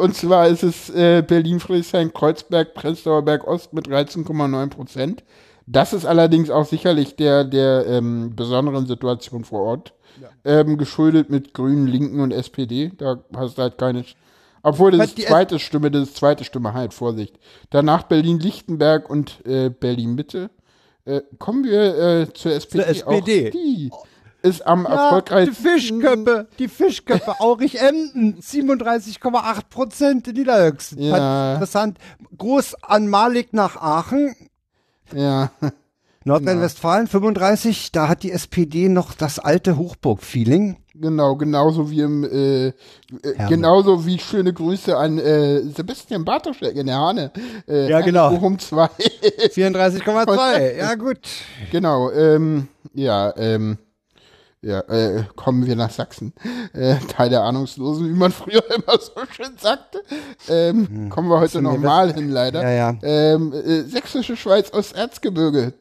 Und zwar ist es äh, Berlin, Friedrichshain, Kreuzberg, Prenzlauer Berg Ost mit 13,9 Prozent. Das ist allerdings auch sicherlich der, der ähm, besonderen Situation vor Ort ähm, geschuldet mit Grünen, Linken und SPD. Da hast du halt keine. Obwohl, das ist die zweite Stimme, das ist zweite Stimme halt, Vorsicht. Danach Berlin-Lichtenberg und äh, Berlin-Mitte. Äh, kommen wir äh, zur SPD. SPD. Auch die ist am Ja, die erfolgreichsten. Fischköppe, die Fischköppe, Aurich Emden, 37,8 Prozent in Niedersachsen. Ja. Interessant. Groß an Malik nach Aachen, Ja. Nordrhein-Westfalen 35, da hat die SPD noch das alte Hochburg-Feeling. Genau, genauso wie im, äh, äh, genauso wie schöne Grüße an äh, Sebastian Bartoschek in der Hane. Äh, Ja, genau. Bochum 2. 34,2, ja gut. genau, ähm, ja, ähm, ja, äh, kommen wir nach Sachsen. Äh, Teil der Ahnungslosen, wie man früher immer so schön sagte. Ähm, kommen wir heute Hm. Nochmal hin, leider. Ja, ja. Ähm, äh, Sächsische Schweiz Osterzgebirge.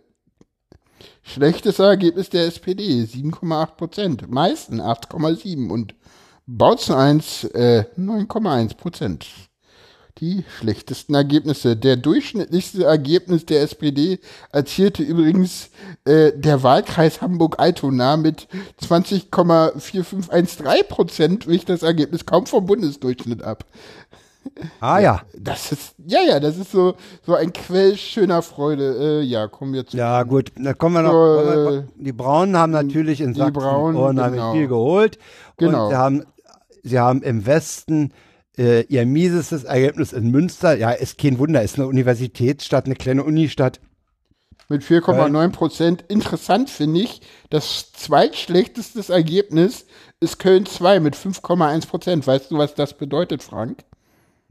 Schlechtes Ergebnis der SPD, 7,8 Prozent. Meisten 8,7 und Bautzen 1, äh, 9,1 Prozent. Die schlechtesten Ergebnisse. Der durchschnittlichste Ergebnis der SPD erzielte übrigens äh, der Wahlkreis Hamburg-Altona mit 20,4513 Prozent, wich das Ergebnis kaum vom Bundesdurchschnitt ab. Ah ja. Das ist, ja, ja, das ist so, so ein Quell schöner Freude. Äh, ja, kommen wir zu. Ja, gut, da kommen wir noch. So, äh, die Braunen haben natürlich in Sachsen Braunen, unheimlich genau. viel geholt. Genau. Und sie haben, sie haben im Westen äh, ihr miesestes Ergebnis in Münster. Ja, ist kein Wunder, ist eine Universitätsstadt, eine kleine Unistadt. Mit 4,9 Prozent. Interessant finde ich, das zweitschlechteste Ergebnis ist Köln 2 mit 5,1 Prozent. Weißt du, was das bedeutet, Frank?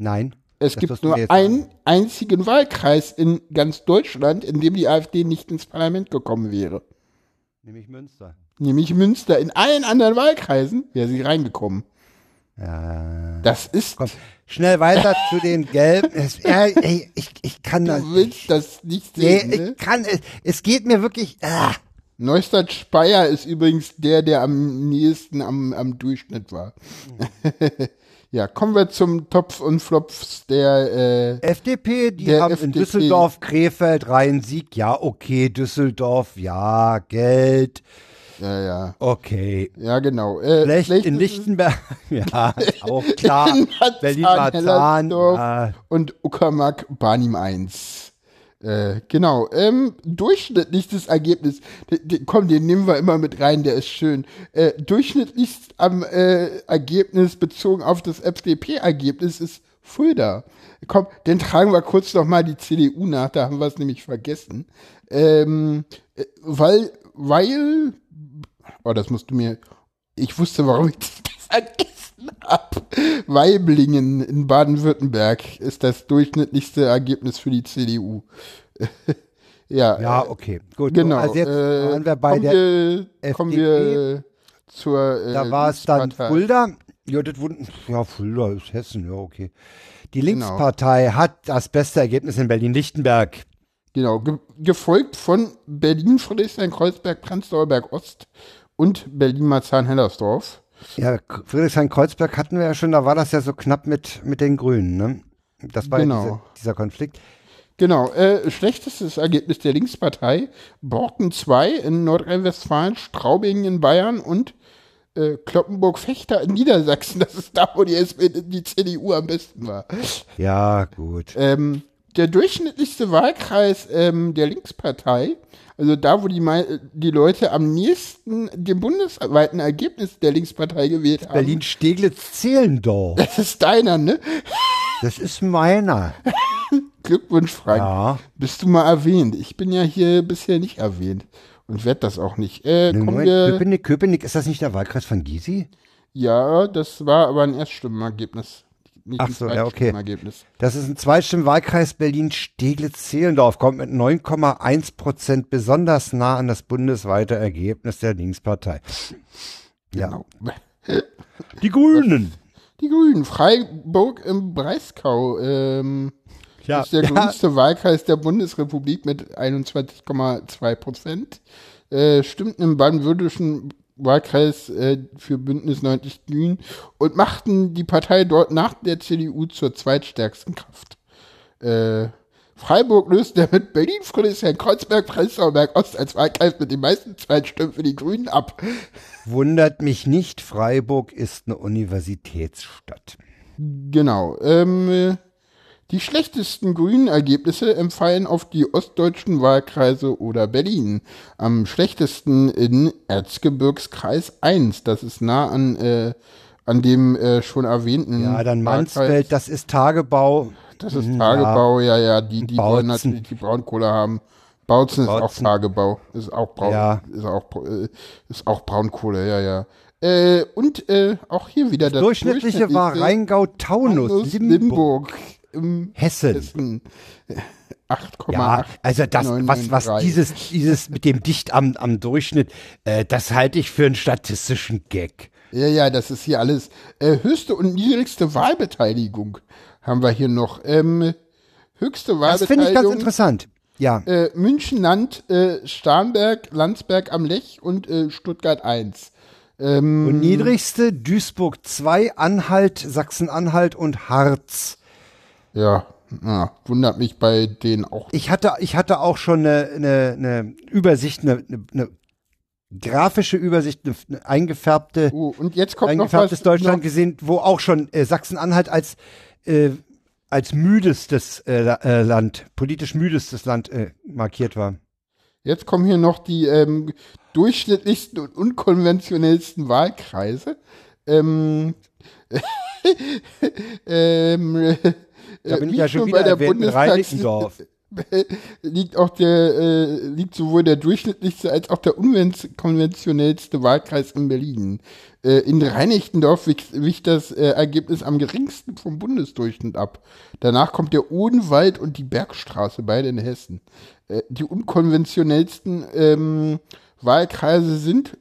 Nein. Es gibt nur einen sagen. einzigen Wahlkreis in ganz Deutschland, in dem die AfD nicht ins Parlament gekommen wäre. Nämlich Münster. Nämlich Münster. In allen anderen Wahlkreisen wäre sie reingekommen. Ja. Das ist, Komm, schnell weiter zu den Gelben. Es, ja, ey, ich, ich kann das. du willst das nicht Nee, sehen. ne? ich kann es. Es geht mir wirklich. Ah. Neustadt Speyer ist übrigens der, der am nächsten am, am Durchschnitt war. ja, kommen wir zum Topf und Flops der äh, FDP, die Der haben in FDP. Düsseldorf, Krefeld, Rhein-Sieg, ja, okay, Düsseldorf, ja, Geld, ja, ja, okay. ja, genau. Äh, Schlecht in schlechtes Lichtenberg, ja, auch klar. in Marzahn, Berlin-Marzahn, ja, und Uckermark Barnim 1. Äh, genau, ähm, durchschnittlichstes Ergebnis, D d- komm, den nehmen wir immer mit rein, der ist schön. Äh, durchschnittlichst am äh, Ergebnis bezogen auf das FDP-Ergebnis ist Fulda. Komm, den tragen wir kurz noch mal die CDU nach, da haben wir es nämlich vergessen. Ähm, äh, weil, weil, oh, das musst du mir, ich wusste, warum ich das vergessen habe. Weiblingen in Baden-Württemberg ist das durchschnittlichste Ergebnis für die CDU. ja, ja, äh, okay, gut. genau. Also jetzt äh, waren wir bei kommen der, wir, kommen wir zur äh, da war es dann. Fulda. Ja, das wurden, ja, Fulda ist Hessen, ja, okay. Die Genau. Linkspartei hat das beste Ergebnis in Berlin-Lichtenberg. Genau, ge gefolgt von Berlin, Friedrichshain, Kreuzberg, Prenzlauer Berg Ost und Berlin-Marzahn-Hellersdorf. Ja, Friedrichshain-Kreuzberg hatten wir ja schon, da war das ja so knapp mit, mit den Grünen, ne? Das war Genau. ja diese, dieser Konflikt. Genau, äh, schlechtestes Ergebnis der Linkspartei, Borken 2 in Nordrhein-Westfalen, Straubing in Bayern und äh, Kloppenburg-Fechter in Niedersachsen. Das ist da, wo die, SPD, die CDU am besten war. Ja, gut. Ähm, der durchschnittlichste Wahlkreis ähm, der Linkspartei, also da, wo die, die Leute am nächsten dem bundesweiten Ergebnis der Linkspartei gewählt haben. Berlin-Steglitz-Zehlendorf. Das ist deiner, ne? Das ist meiner. Glückwunsch, Frank. Ja. Bist du mal erwähnt? Ich bin ja hier bisher nicht erwähnt und werde das auch nicht. Äh, kommen Moment, wir, Köpenick, Köpenick, ist das nicht der Wahlkreis von Gysi? ja, das war aber ein Erststimmenergebnis. Nicht Ach so, ja, okay. Zweitstimmenergebnis. Das ist ein Zweitstimmenwahlkreis Berlin-Steglitz-Zehlendorf, kommt mit 9,1 Prozent besonders nah an das bundesweite Ergebnis der Linkspartei. Ja. Genau. Die Grünen. Die Grünen, Freiburg im Breisgau, ähm, Ja, ist der ja. größte Wahlkreis der Bundesrepublik mit 21,2 Prozent. Äh, stimmten im baden-württembergischen Wahlkreis äh, für Bündnis 90 Grün und machten die Partei dort nach der CDU zur zweitstärksten Kraft. Äh, Freiburg löste damit Berlin, Friedrichshain, Kreuzberg, Prenzlauer Berg Ost als Wahlkreis mit den meisten Zweitstimmen für die Grünen ab. Wundert mich nicht, Freiburg ist eine Universitätsstadt. Genau. Ähm, äh, die schlechtesten grünen Ergebnisse empfallen auf die ostdeutschen Wahlkreise oder Berlin. Am schlechtesten in Erzgebirgskreis 1. Das ist nah an, äh, an dem äh, schon erwähnten. Ja, dann Wahlkreis. Mansfeld, das ist Tagebau. Das ist Mhm, Tagebau, ja, ja. Die, die wollen Bautzen. natürlich die Braunkohle haben. Bautzen ist auch Bautzen. Tagebau. Ist auch Braun, Ja. ist auch, äh, ist auch Braunkohle, ja, ja. Äh, und äh, auch hier wieder das Durchschnittliche war Rheingau-Taunus, Taunus, Limburg. Limburg im Hessen. Hessen. 8,8. Ja, also das, was, was 993. dieses, dieses mit dem Dicht am, am Durchschnitt, äh, das halte ich für einen statistischen Gag. Ja, ja, das ist hier alles. Äh, höchste und niedrigste Wahlbeteiligung haben wir hier noch. Ähm, höchste Das finde ich ganz Wahlbeteiligung. interessant. Ja. Äh, München, Land, äh, Starnberg, Landsberg am Lech und äh, Stuttgart 1. Ähm, Und niedrigste Duisburg 2, Anhalt, Sachsen-Anhalt und Harz. Ja, ja, wundert mich bei denen auch. Ich hatte, ich hatte auch schon eine, eine, eine Übersicht, eine, eine, grafische Übersicht, eine, eingefärbte, Oh, und jetzt kommt noch was. eingefärbtes Deutschland noch, gesehen, wo auch schon äh, Sachsen-Anhalt als äh, als müdestes äh, äh, Land, politisch müdestes Land äh, markiert war. jetzt kommen hier noch die ähm, durchschnittlichsten und unkonventionellsten Wahlkreise. Ähm, ähm, äh, Da bin ich wie ja schon wieder bei der Bundestags- liegt auch der äh, liegt sowohl der durchschnittlichste als auch der unkonventionellste Wahlkreis in Berlin. Äh, in Reinickendorf wicht, wicht das äh, Ergebnis am geringsten vom Bundesdurchschnitt ab. Danach kommt der Odenwald und die Bergstraße, beide in Hessen. Äh, die unkonventionellsten ähm, Wahlkreise sind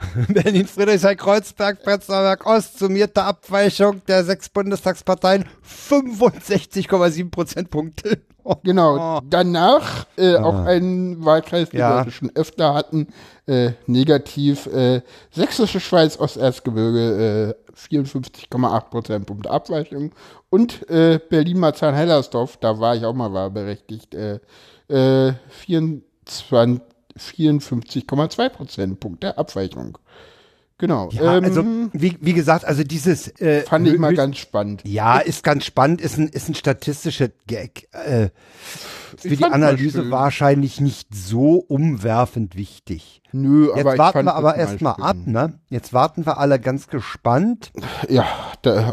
Berlin, Friedrichshain, Kreuzberg, Prenzlauer Berg Ost, summierte Abweichung der sechs Bundestagsparteien 65,7 Prozentpunkte. Genau, danach äh, auch ein Wahlkreis, den Ja. wir schon öfter hatten, äh, negativ, äh, Sächsische Schweiz, Osterzgebirge, äh, 54,8 Prozentpunkte Abweichung und äh, Berlin-Marzahn-Hellersdorf, da war ich auch mal wahlberechtigt, äh, äh, 24 54,2 Prozentpunkte Abweichung. Genau. Ja, ähm, also wie, wie gesagt, also dieses äh, fand ich mal ganz spannend. Ja, ist ganz spannend, ist ein, ist ein statistischer Gag. Äh, für die Analyse wahrscheinlich nicht so umwerfend wichtig. Nö, Jetzt aber ich warten wir aber erstmal ab, ne? Jetzt warten wir alle ganz gespannt. Ja,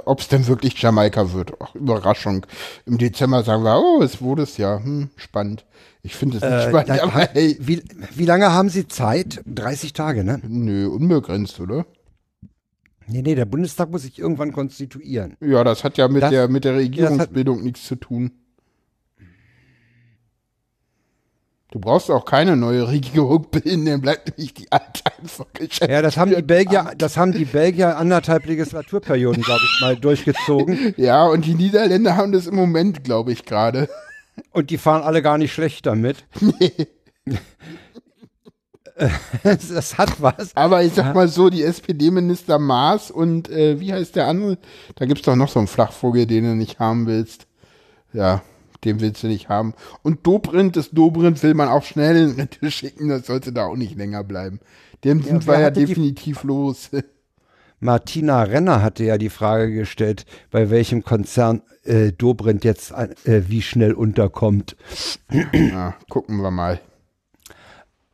ob es denn wirklich Jamaika wird. Ach, Überraschung. Im Dezember sagen wir, oh, es wurde es ja. Hm, spannend. Ich finde es nicht Äh, spannend, dann- aber hey, wie, wie lange haben Sie Zeit? 30 Tage, ne? nö, unbegrenzt, oder? Nee, nee, der Bundestag muss sich irgendwann konstituieren. Ja, das hat ja mit Das- der mit der Regierungsbildung nichts zu tun. Du brauchst auch keine neue Regierung bilden, dann bleibt nämlich die alte einfach geschäft. Ja, das haben die Belgier, das haben die Belgier anderthalb Legislaturperioden, glaube ich, mal durchgezogen. Ja, und die Niederländer haben das im Moment, glaube ich, gerade. Und die fahren alle gar nicht schlecht damit. Nee. das hat was. Aber ich sag mal so, die SPD-Minister Maas und äh, wie heißt der andere? Da gibt's doch noch so einen Flachvogel, den du nicht haben willst. Ja, den willst du nicht haben. Und Dobrindt, das Dobrindt will man auch schnell in Rente schicken, das sollte da auch nicht länger bleiben. Dem sind wer wir ja definitiv los. Martina Renner hatte ja die Frage gestellt, bei welchem Konzern äh, Dobrindt jetzt äh, wie schnell unterkommt. Ja, gucken wir mal.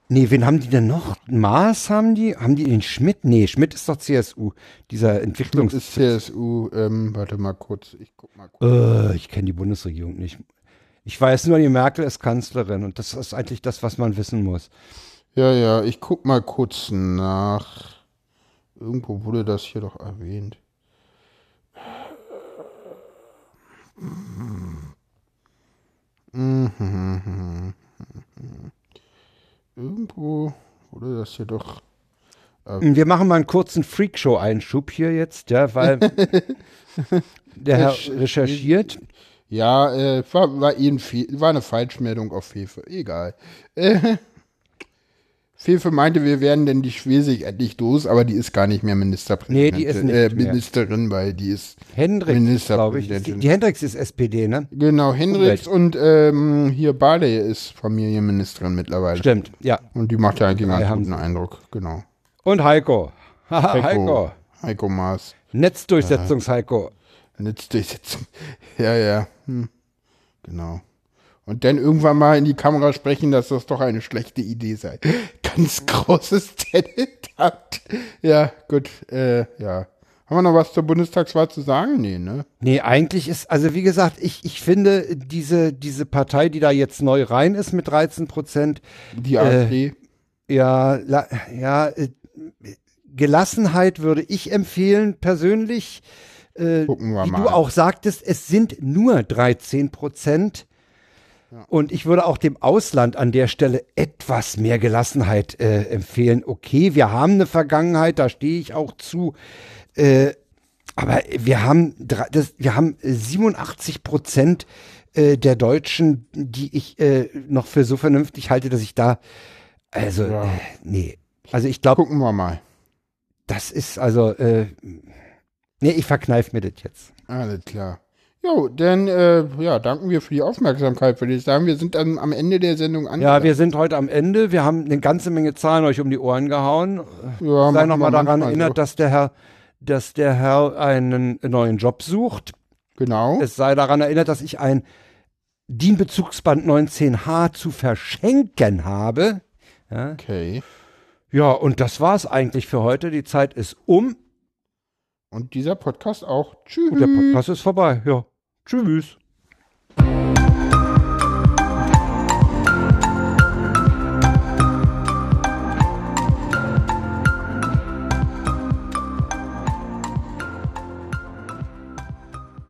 Nee, wen haben die denn noch? Maas haben die? Haben die den Schmidt? Nee, Schmidt ist doch CSU. Dieser Entwicklungs... Das ist CSU, ähm, warte mal kurz, ich guck mal kurz. Äh, ich kenne die Bundesregierung nicht. Ich weiß nur, die Merkel ist Kanzlerin und das ist eigentlich das, was man wissen muss. Ja, ja, ich guck mal kurz nach. Irgendwo wurde das hier doch erwähnt. Irgendwo wurde das hier doch. Wir machen mal einen kurzen Freakshow-Einschub hier jetzt, ja, weil der Herr recherchiert. Ja, äh, war, war, war eine Falschmeldung auf Fefe. Egal. Fefe meinte, wir werden denn die Schwesig endlich los, aber die ist gar nicht mehr Ministerpräsidentin. Nee, die ist nicht äh, mehr. Ministerin, weil die ist Hendricks, ich. Die, Ministerpräsidentin. die Hendricks ist SPD, ne? Genau, Hendricks und ähm, hier Barley ist Familienministerin mittlerweile. Stimmt, ja. Und die macht ja eigentlich einen ganz guten Eindruck, genau. Und Heiko. Haha, Heiko. Heiko Maas. Netzdurchsetzungs-Heiko. Netzdurchsetzung. Ja, ja. Hm. Genau. Und dann irgendwann mal in die Kamera sprechen, dass das doch eine schlechte Idee sei. Ganz großes Talent hat. Ja, gut. Äh, ja. Haben wir noch was zur Bundestagswahl zu sagen? Nee, ne? Nee, eigentlich ist, also wie gesagt, ich, ich finde, diese, diese Partei, die da jetzt neu rein ist mit 13 Prozent, Die Äh, AfD. ja, la, ja, äh, Gelassenheit würde ich empfehlen, persönlich. Äh, Gucken wir wie mal. du auch sagtest, es sind nur 13 Prozent. Und ich würde auch dem Ausland an der Stelle etwas mehr Gelassenheit äh, empfehlen. Okay, wir haben eine Vergangenheit, da stehe ich auch zu. Äh, aber wir haben, das, wir haben 87 Prozent äh, der Deutschen, die ich äh, noch für so vernünftig halte, dass ich da, also, Ja. äh, nee. Also ich glaube, Gucken wir mal. das ist also, äh, nee, ich verkneif mir das jetzt. Alles klar. Jo, dann äh, ja, danken wir für die Aufmerksamkeit, würde ich sagen. Wir sind dann am Ende der Sendung Ja, angelangt. wir sind heute am Ende. Wir haben eine ganze Menge Zahlen euch um die Ohren gehauen. ja, Sei nochmal daran erinnert, so. dass der Herr, dass der Herr einen neuen Job sucht. Genau. Es sei daran erinnert, dass ich ein DIN-Bezugsband 19H zu verschenken habe. Ja, Okay. ja und das war's eigentlich für heute. Die Zeit ist um Und dieser Podcast auch. Tschüss. und der Podcast ist vorbei. Ja, Tschüss.